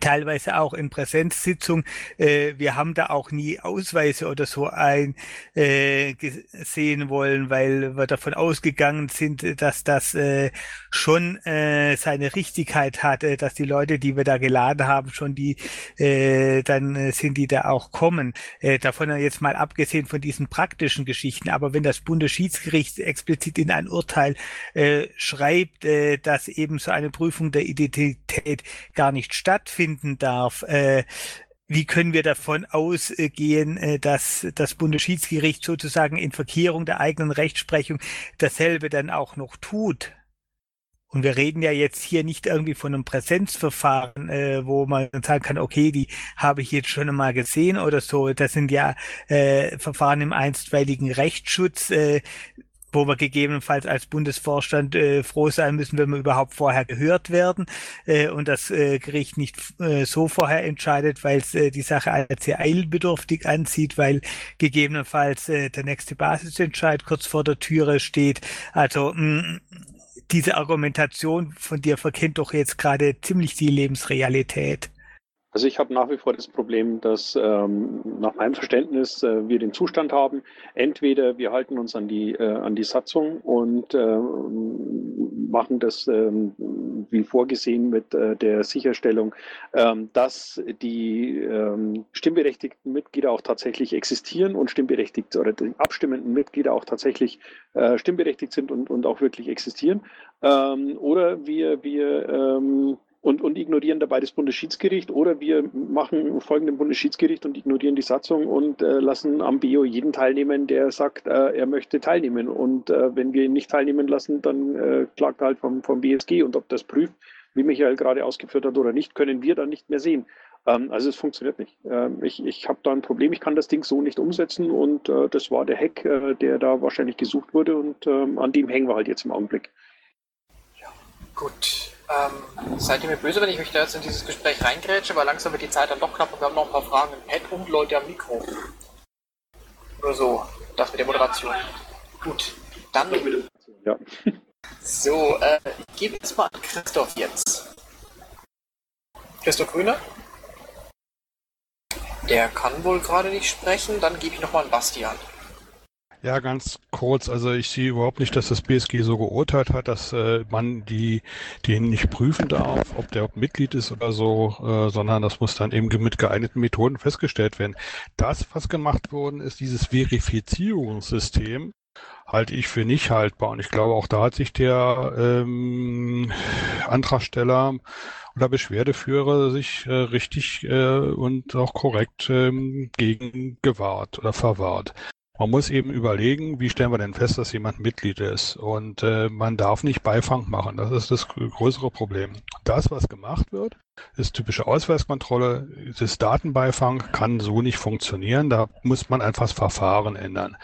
F: teilweise auch in Präsenzsitzung. Äh, wir haben da auch nie Ausweise oder so ein äh, sehen wollen, weil wir davon ausgegangen sind, dass das äh, schon äh, seine Richtigkeit hat, äh, dass die Leute, die wir da geladen haben, schon die, äh, dann äh, sind die da auch kommen. Äh, davon jetzt mal abgesehen von diesen praktischen Geschichten. Aber wenn das Bundesschiedsgericht explizit in ein Urteil äh, schreibt, äh, dass eben so eine Prüfung der Identität gar nicht stattfindet, finden darf. Äh, wie können wir davon ausgehen, äh, dass das Bundesschiedsgericht sozusagen in Verkehrung der eigenen Rechtsprechung dasselbe dann auch noch tut? Und wir reden ja jetzt hier nicht irgendwie von einem Präsenzverfahren, äh, wo man sagen kann, okay, die habe ich jetzt schon einmal gesehen oder so. Das sind ja äh, Verfahren im einstweiligen Rechtsschutz. Äh, wo wir gegebenenfalls als Bundesvorstand äh, froh sein müssen, wenn wir überhaupt vorher gehört werden äh, und das äh, Gericht nicht äh, so vorher entscheidet, weil es äh, die Sache als sehr eilbedürftig ansieht, weil gegebenenfalls äh, der nächste Basisentscheid kurz vor der Türe steht. Also mh, mm, diese Argumentation von dir verkennt doch jetzt gerade ziemlich die Lebensrealität.
B: Also ich habe nach wie vor das Problem, dass ähm, nach meinem Verständnis äh, wir den Zustand haben, entweder wir halten uns an die, äh, an die Satzung und äh, machen das ähm, wie vorgesehen mit äh, der Sicherstellung, ähm, dass die ähm, stimmberechtigten Mitglieder auch tatsächlich existieren und stimmberechtigt oder die abstimmenden Mitglieder auch tatsächlich äh, stimmberechtigt sind und, und auch wirklich existieren. Oder wir, wir und, und ignorieren dabei das Bundesschiedsgericht oder wir machen folgen dem Bundesschiedsgericht und ignorieren die Satzung und äh, lassen am BO jeden teilnehmen, der sagt, äh, er möchte teilnehmen. Und äh, wenn wir ihn nicht teilnehmen lassen, dann äh, klagt er halt vom, vom BSG und ob das prüft, wie Michael gerade ausgeführt hat oder nicht, können wir dann nicht mehr sehen. Ähm, also es funktioniert nicht. Ähm, ich ich habe da ein Problem, ich kann das Ding so nicht umsetzen und äh, das war der Hack, äh, der da wahrscheinlich gesucht wurde und ähm, an dem hängen wir halt jetzt im Augenblick.
C: Ja, gut. Ähm, seid ihr mir böse, wenn ich mich da jetzt in dieses Gespräch reingrätsche, weil langsam wird die Zeit dann doch knapp und wir haben noch ein paar Fragen im Pad und Leute am Mikro. Nur so, das mit der Moderation. Gut, dann. Ja. So, äh, ich gebe jetzt mal an Christoph jetzt. Christoph Grüner? Der kann wohl gerade nicht sprechen, dann gebe ich nochmal an Bastian.
J: Ja, ganz kurz. Also ich sehe überhaupt nicht, dass das BSG so geurteilt hat, dass äh, man die den nicht prüfen darf, ob der Mitglied ist oder so, äh, sondern das muss dann eben mit geeigneten Methoden festgestellt werden. Das, was gemacht worden ist, dieses Verifizierungssystem, halte ich für nicht haltbar. Und ich glaube, auch da hat sich der ähm, Antragsteller oder Beschwerdeführer sich äh, richtig äh, und auch korrekt ähm, gegen gewahrt oder verwahrt. Man muss eben überlegen, wie stellen wir denn fest, dass jemand Mitglied ist. Und äh, man darf nicht Beifang machen. Das ist das größere Problem. Das, was gemacht wird, ist typische Ausweiskontrolle. Das Datenbeifang kann so nicht funktionieren. Da muss man einfach das Verfahren ändern.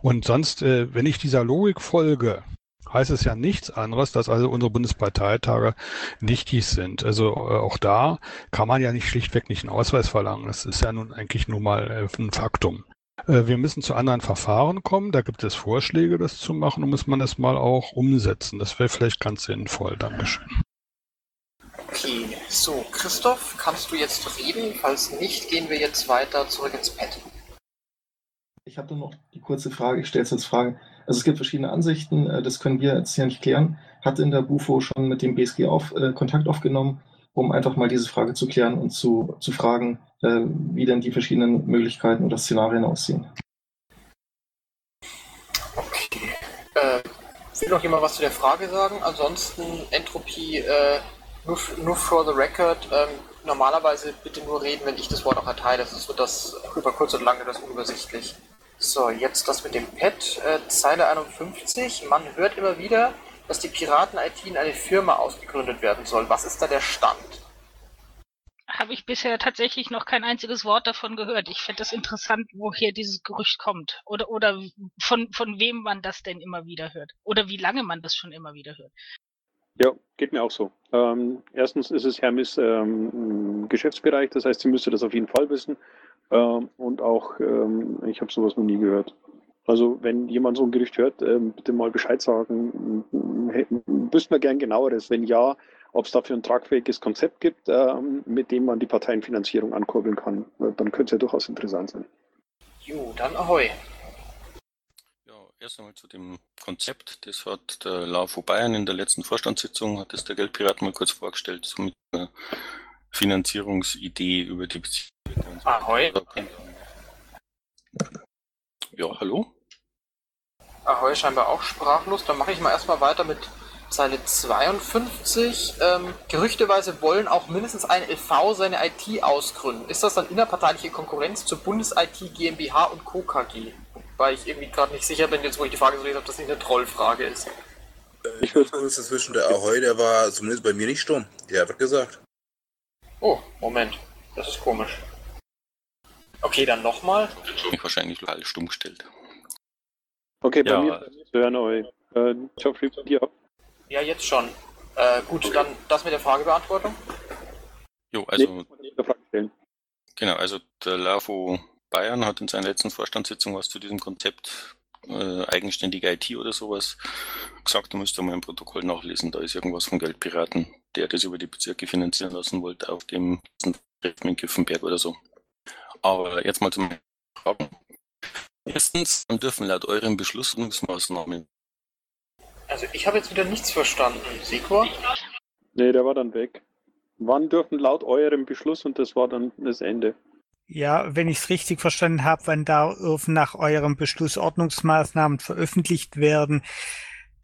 J: Und sonst, äh, wenn ich dieser Logik folge, heißt es ja nichts anderes, dass also unsere Bundesparteitage nichtig sind. Also äh, auch da kann man ja nicht schlichtweg nicht einen Ausweis verlangen. Das ist ja nun eigentlich nur mal äh, ein Faktum. Äh, wir müssen zu anderen Verfahren kommen. Da gibt es Vorschläge, das zu machen. Und muss man das mal auch umsetzen. Das wäre vielleicht ganz sinnvoll. Dankeschön.
C: Okay, so, Christoph, kannst du jetzt reden? Falls nicht, gehen wir jetzt weiter zurück ins Pad.
K: Ich habe nur noch die kurze Frage, ich stelle es als Frage. Also es gibt verschiedene Ansichten, äh, das können wir jetzt hier nicht klären. Hat in der BUFO schon mit dem BSG auf, äh, Kontakt aufgenommen, um einfach mal diese Frage zu klären und zu, zu fragen, äh, wie denn die verschiedenen Möglichkeiten oder Szenarien aussehen.
C: Okay. Äh, will noch jemand was zu der Frage sagen? Ansonsten Entropie, äh, nur, nur for the record, ähm, normalerweise bitte nur reden, wenn ich das Wort auch erteile, sonst wird das über kurz und lang das unübersichtlich. So, jetzt das mit dem Pad, äh, Zeile 51. Man hört immer wieder, dass die Piraten-IT in eine Firma ausgegründet werden soll. Was ist da der Stand?
G: Habe ich bisher tatsächlich noch kein einziges Wort davon gehört. Ich finde es interessant, woher dieses Gerücht kommt. Oder, oder von, von wem man das denn immer wieder hört. Oder wie lange man das schon immer wieder hört.
B: Ja, geht mir auch so. Ähm, erstens ist es Hermes ähm, Geschäftsbereich, das heißt, sie müsste das auf jeden Fall wissen. Ähm, und auch, ähm, ich habe sowas noch nie gehört. Also wenn jemand so ein Gerücht hört, ähm, bitte mal Bescheid sagen. Wüssten wir gern genaueres. Wenn ja, ob es dafür ein tragfähiges Konzept gibt, ähm, mit dem man die Parteienfinanzierung ankurbeln kann. Dann könnte es ja durchaus interessant sein.
C: Jo, dann ahoi.
M: Erst einmal zu dem Konzept. Das hat der LAFO Bayern in der letzten Vorstandssitzung, hat es der Geldpirat mal kurz vorgestellt, so mit einer Finanzierungsidee über die Beziehungen.
C: Ahoi.
M: Ja, hallo?
C: Ahoi scheinbar auch sprachlos. Dann mache ich mal erstmal weiter mit Zeile 52. Ähm, gerüchteweise wollen auch mindestens ein LV seine IT ausgründen. Ist das dann innerparteiliche Konkurrenz zur Bundes-IT GmbH und Co. KG? weil ich irgendwie gerade nicht sicher bin, jetzt wo ich die Frage so lese, ob das nicht eine Trollfrage ist.
A: Ich würde kurz dazwischen, der Ahoi, der war zumindest bei mir nicht stumm. Der hat was gesagt.
C: Oh, Moment. Das ist komisch. Okay, dann nochmal.
M: Mich wahrscheinlich lokal stumm gestellt.
B: Okay, bei ja. mir zu hören. Äh, Geoffrey, bei dir auch?
C: Ja, jetzt schon. Äh, gut, okay. dann das mit der Fragebeantwortung.
M: Jo, also. Nee, genau, also der LAFO Bayern hat in seiner letzten Vorstandssitzung was zu diesem Konzept äh, eigenständige IT oder sowas gesagt, da müsste mal im Protokoll nachlesen. Da ist irgendwas von Geldpiraten, der das über die Bezirke finanzieren lassen wollte, auf dem Treffen in Kiffenberg oder so. Aber jetzt mal zum Fragen. Erstens, dann dürfen laut euren Beschlussungsmaßnahmen.
C: Also ich habe jetzt wieder nichts verstanden. Sekor?
B: Nee, der war dann weg. Wann dürfen laut eurem Beschluss und das war dann das Ende?
F: Ja, wenn ich es richtig verstanden habe, wann dürfen nach eurem Beschluss Ordnungsmaßnahmen veröffentlicht werden?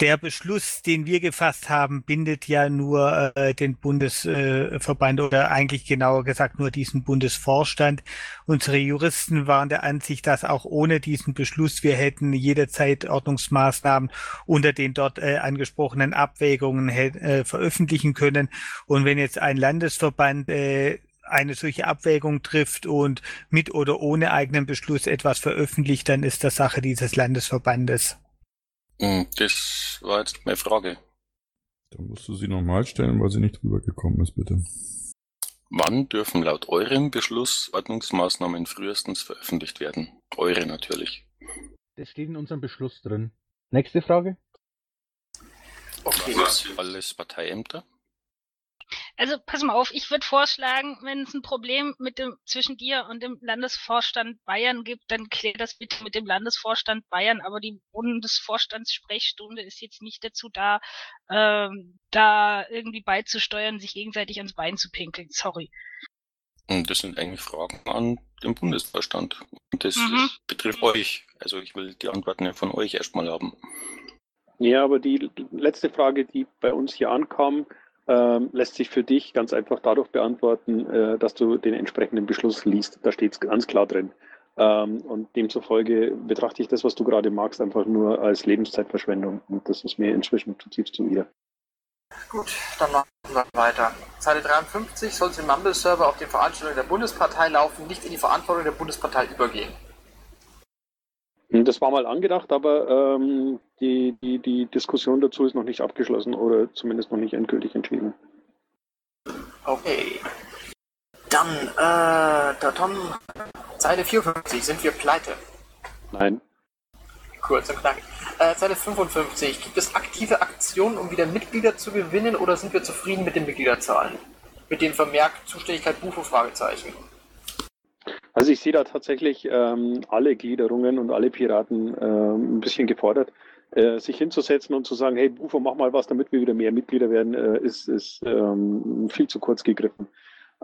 F: Der Beschluss, den wir gefasst haben, bindet ja nur äh, den Bundesverband äh, oder eigentlich genauer gesagt nur diesen Bundesvorstand. Unsere Juristen waren der Ansicht, dass auch ohne diesen Beschluss wir hätten jederzeit Ordnungsmaßnahmen unter den dort äh, angesprochenen Abwägungen äh, veröffentlichen können. Und wenn jetzt ein Landesverband äh, eine solche Abwägung trifft und mit oder ohne eigenen Beschluss etwas veröffentlicht, dann ist das Sache dieses Landesverbandes.
M: Hm, das war jetzt meine Frage.
N: Dann musst du sie nochmal stellen, weil sie nicht rübergekommen ist, bitte.
M: Wann dürfen laut eurem Beschluss Ordnungsmaßnahmen frühestens veröffentlicht werden? Eure natürlich.
O: Das steht in unserem Beschluss drin. Nächste Frage.
M: Okay. Was alles Parteiämter?
G: Also pass mal auf, ich würde vorschlagen, wenn es ein Problem mit dem zwischen dir und dem Landesvorstand Bayern gibt, dann klär das bitte mit dem Landesvorstand Bayern. Aber die Bundesvorstandssprechstunde ist jetzt nicht dazu da, ähm, da irgendwie beizusteuern, sich gegenseitig ans Bein zu pinkeln. Sorry.
M: Das sind eigentlich Fragen an den Bundesvorstand. Das, mhm. das betrifft euch. Also ich will die Antworten ja von euch erstmal haben.
B: Ja, aber die letzte Frage, die bei uns hier ankam, ähm, lässt sich für dich ganz einfach dadurch beantworten, äh, dass du den entsprechenden Beschluss liest. Da steht es ganz klar drin. Ähm, und demzufolge betrachte ich das, was du gerade magst, einfach nur als Lebenszeitverschwendung. Und das ist mir inzwischen zutiefst zuwider.
C: Gut, dann machen wir weiter. Zeile 53 soll den Mumble-Server auf den Veranstaltungen der Bundespartei laufen, nicht in die Verantwortung der Bundespartei übergehen.
B: Das war mal angedacht, aber ähm, die, die, die Diskussion dazu ist noch nicht abgeschlossen oder zumindest noch nicht endgültig entschieden.
C: Okay. Dann, äh, da Tom, Zeile 54, sind wir pleite?
B: Nein.
C: Kurz und knackig. Äh, Zeile 55, gibt es aktive Aktionen, um wieder Mitglieder zu gewinnen oder sind wir zufrieden mit den Mitgliederzahlen? Mit dem Vermerk Zuständigkeit Bufo? Fragezeichen.
B: Also ich sehe da tatsächlich ähm, alle Gliederungen und alle Piraten ähm, ein bisschen gefordert, äh, sich hinzusetzen und zu sagen, hey Bufo, mach mal was, damit wir wieder mehr Mitglieder werden, äh, ist, ist ähm, viel zu kurz gegriffen.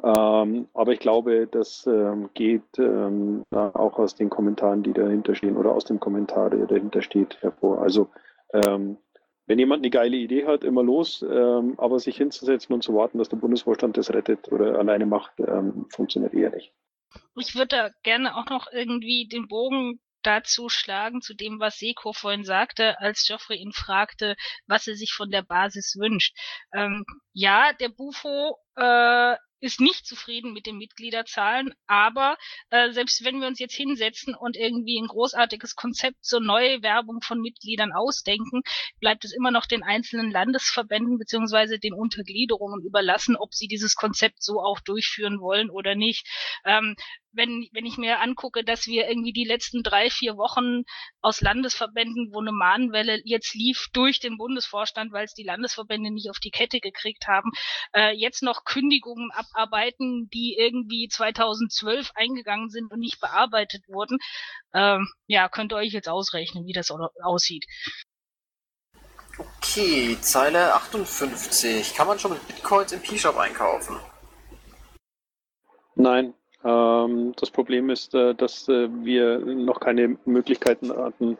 B: Ähm, aber ich glaube, das ähm, geht ähm, auch aus den Kommentaren, die dahinter stehen oder aus dem Kommentar, der dahinter steht, hervor. Also wenn jemand eine geile Idee hat, immer los, ähm, aber sich hinzusetzen und zu warten, dass der Bundesvorstand das rettet oder alleine macht, ähm, funktioniert eher nicht.
G: Ich würde da gerne auch noch irgendwie den Bogen dazu schlagen, zu dem, was Seko vorhin sagte, als Geoffrey ihn fragte, was er sich von der Basis wünscht. Ähm, ja, der Bufo äh, ist nicht zufrieden mit den Mitgliederzahlen, aber äh, selbst wenn wir uns jetzt hinsetzen und irgendwie ein großartiges Konzept zur Neuwerbung von Mitgliedern ausdenken, bleibt es immer noch den einzelnen Landesverbänden beziehungsweise den Untergliederungen überlassen, ob sie dieses Konzept so auch durchführen wollen oder nicht. Ähm, wenn, wenn ich mir angucke, dass wir irgendwie die letzten drei, vier Wochen aus Landesverbänden, wo eine Mahnwelle jetzt lief, durch den Bundesvorstand, weil es die Landesverbände nicht auf die Kette gekriegt haben, äh, jetzt noch Kündigungen abarbeiten, die irgendwie 2012 eingegangen sind und nicht bearbeitet wurden. Ähm, ja, könnt ihr euch jetzt ausrechnen, wie das aussieht.
C: Okay, Zeile 58. Kann man schon mit Bitcoins im P-Shop einkaufen?
B: Nein, ähm, das Problem ist, äh, dass äh, wir noch keine Möglichkeiten hatten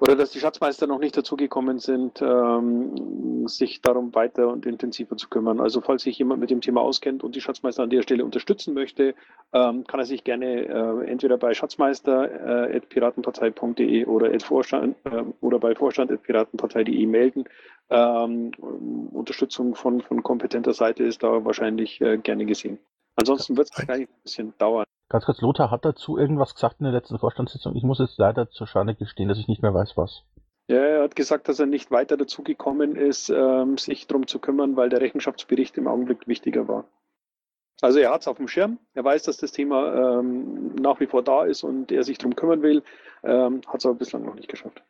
B: oder dass die Schatzmeister noch nicht dazugekommen sind, ähm, sich darum weiter und intensiver zu kümmern. Also falls sich jemand mit dem Thema auskennt und die Schatzmeister an der Stelle unterstützen möchte, ähm, kann er sich gerne äh, entweder bei schatzmeister.piratenpartei.de oder, Vorstand, oder bei vorstand.piratenpartei.de melden. Unterstützung von, von kompetenter Seite ist da wahrscheinlich gerne gesehen. Ansonsten wird es wahrscheinlich ein bisschen dauern.
O: Ganz kurz, Lothar hat dazu irgendwas gesagt in der letzten Vorstandssitzung. Ich muss jetzt leider zur Schande gestehen, dass ich nicht mehr weiß, was.
B: Ja, er hat gesagt, dass er nicht weiter dazu gekommen ist, ähm, sich darum zu kümmern, weil der Rechenschaftsbericht im Augenblick wichtiger war. Also er hat es auf dem Schirm, er weiß, dass das Thema ähm, nach wie vor da ist und er sich darum kümmern will, ähm, hat es aber bislang noch nicht geschafft.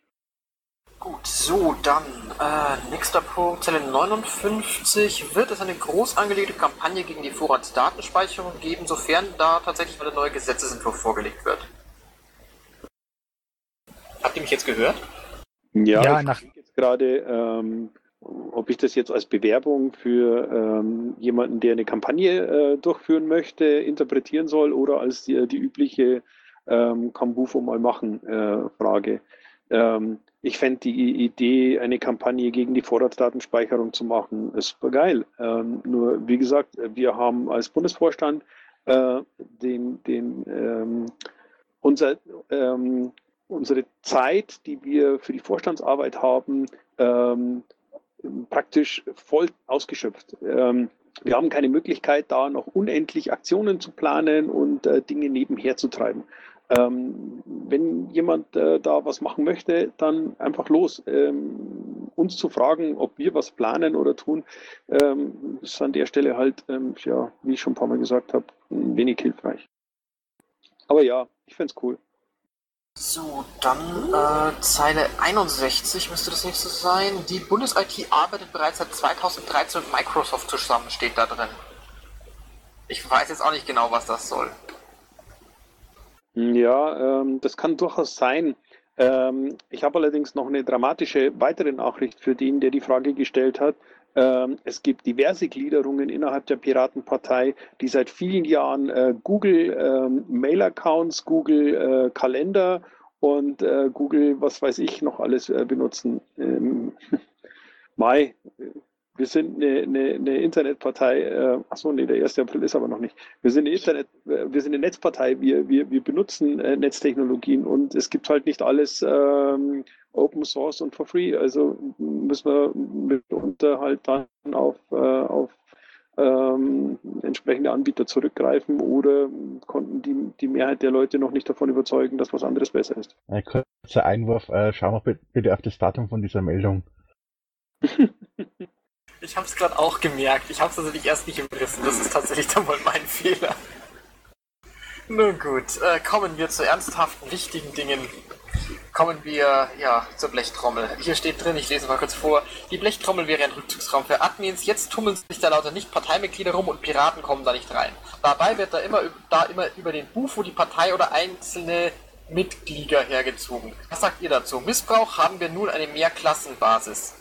C: Gut, so, dann äh, nächster Punkt, Zelle 59. Wird es eine groß angelegte Kampagne gegen die Vorratsdatenspeicherung geben, sofern da tatsächlich mal der neue Gesetzesentwurf vorgelegt wird? Habt ihr mich jetzt gehört?
B: Ja, ja ich nach jetzt gerade, ähm, ob ich das jetzt als Bewerbung für ähm, jemanden, der eine Kampagne äh, durchführen möchte, interpretieren soll oder als die, die übliche ähm, Kambufo mal machen äh, Frage. Ähm, ich fände die Idee, eine Kampagne gegen die Vorratsdatenspeicherung zu machen, ist geil. Ähm, nur, wie gesagt, wir haben als Bundesvorstand äh, den, den, ähm, unser, ähm, unsere Zeit, die wir für die Vorstandsarbeit haben, ähm, praktisch voll ausgeschöpft. Ähm, wir haben keine Möglichkeit, da noch unendlich Aktionen zu planen und äh, Dinge nebenher zu treiben. Ähm, wenn jemand äh, da was machen möchte, dann einfach los. Ähm, uns zu fragen, ob wir was planen oder tun, ähm, ist an der Stelle halt, ähm, ja, wie ich schon ein paar Mal gesagt habe, wenig hilfreich. Aber ja, ich fände es cool.
C: So, dann äh, Zeile 61 müsste das nächste sein. Die Bundes-IT arbeitet bereits seit 2013 mit Microsoft zusammen, steht da drin. Ich weiß jetzt auch nicht genau, was das soll.
B: Ja, ähm, das kann durchaus sein. Ähm, ich habe allerdings noch eine dramatische weitere Nachricht für den, der die Frage gestellt hat. Ähm, es gibt diverse Gliederungen innerhalb der Piratenpartei, die seit vielen Jahren äh, Google ähm, Mail-Accounts, Google äh, Kalender und äh, Google, was weiß ich, noch alles äh, benutzen. Ähm, Mai, wir sind eine, eine, eine Internetpartei, äh, achso, nee, der 1. April ist aber noch nicht. Wir sind eine Internet, äh, wir sind eine Netzpartei, wir, wir, wir benutzen äh, Netztechnologien und es gibt halt nicht alles ähm, Open Source und for free. Also müssen wir mitunter halt dann auf, äh, auf ähm, entsprechende Anbieter zurückgreifen oder konnten die, die Mehrheit der Leute noch nicht davon überzeugen, dass was anderes besser ist.
O: Ein kurzer Einwurf, äh, schauen wir bitte auf das Datum von dieser Meldung.
C: Ich habe es gerade auch gemerkt. Ich habe es tatsächlich erst nicht überrissen. Das ist tatsächlich dann wohl mein Fehler. Nun gut, äh, kommen wir zu ernsthaften, wichtigen Dingen. Kommen wir ja zur Blechtrommel. Hier steht drin, ich lese mal kurz vor. Die Blechtrommel wäre ein Rückzugsraum für Admins. Jetzt tummeln sich da lauter Nicht-Parteimitglieder rum und Piraten kommen da nicht rein. Dabei wird da immer, da immer über den Bufo die Partei oder einzelne Mitglieder hergezogen. Was sagt ihr dazu? Missbrauch haben wir nun eine Mehrklassenbasis.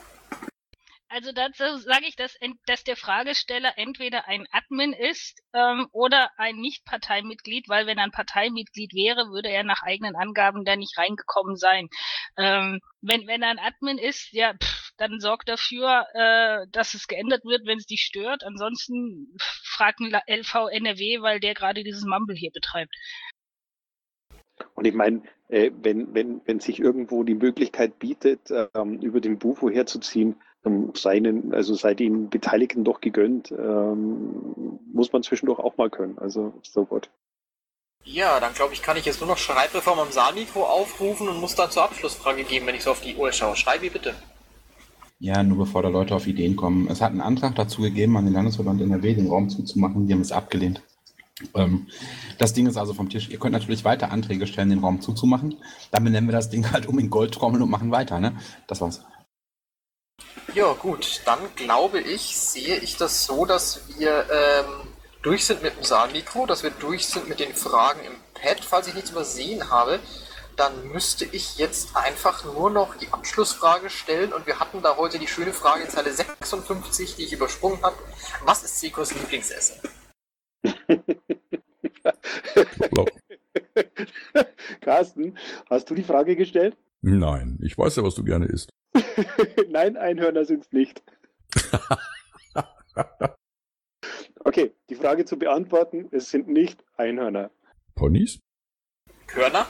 G: Also dazu sage ich, dass, dass der Fragesteller entweder ein Admin ist ähm, oder ein Nicht-Parteimitglied, weil wenn er ein Parteimitglied wäre, würde er nach eigenen Angaben da nicht reingekommen sein. Ähm, wenn, wenn er ein Admin ist, ja, pff, dann sorgt dafür, äh, dass es geändert wird, wenn es dich stört. Ansonsten fragt ein LV NRW, weil der gerade dieses Mumble hier betreibt.
B: Und ich meine, äh, wenn, wenn, wenn sich irgendwo die Möglichkeit bietet, ähm, über den Bufo herzuziehen, ähm, seinen, also sei den Beteiligten doch gegönnt, ähm, muss man zwischendurch auch mal können. Also so what.
C: Ja, dann glaube ich, kann ich jetzt nur noch Schreibreform am Saalmikro aufrufen und muss dann zur Abschlussfrage geben, wenn ich so auf die Uhr schaue. Schreibi bitte.
D: Ja, nur bevor da Leute auf Ideen kommen. Es hat einen Antrag dazu gegeben, an den Landesverband NRW den Raum zuzumachen. Die haben es abgelehnt. Ähm, das Ding ist also vom Tisch. Ihr könnt natürlich weiter Anträge stellen, den Raum zuzumachen. Dann benennen wir das Ding halt um in Goldtrommel und machen weiter. Ne? Das war's.
C: Ja, gut, dann glaube ich, sehe ich das so, dass wir ähm, durch sind mit dem Saalmikro, dass wir durch sind mit den Fragen im Pad, falls ich nichts übersehen habe. Dann müsste ich jetzt einfach nur noch die Abschlussfrage stellen und wir hatten da heute die schöne Frage in Zeile 56, die ich übersprungen habe. Was ist Sekos Lieblingsessen?
B: Carsten, hast du die Frage gestellt?
N: Nein, ich weiß ja, was du gerne isst.
B: Nein, Einhörner sind es nicht. okay, die Frage zu beantworten, es sind nicht Einhörner.
N: Ponys?
C: Körner?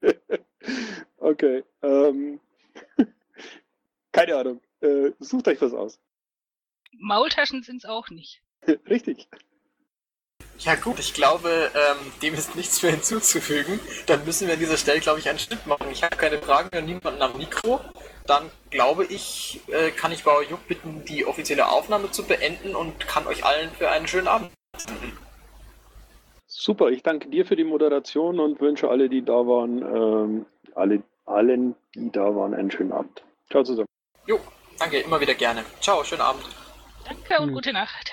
B: okay, ähm, keine Ahnung. Äh, sucht euch was aus.
G: Maultaschen sind es auch nicht.
B: Richtig.
C: Ja gut, ich glaube, ähm, dem ist nichts mehr hinzuzufügen. Dann müssen wir an dieser Stelle, glaube ich, einen Schnitt machen. Ich habe keine Fragen und niemanden am Mikro. Dann glaube ich, äh, kann ich Bauer Juck bitten, die offizielle Aufnahme zu beenden und kann euch allen für einen schönen Abend senden.
B: Super, ich danke dir für die Moderation und wünsche alle, die da waren, ähm, alle, allen, die da waren, einen schönen Abend. Ciao zusammen.
C: Jo, danke, immer wieder gerne. Ciao, schönen Abend.
G: Danke und gute Nacht.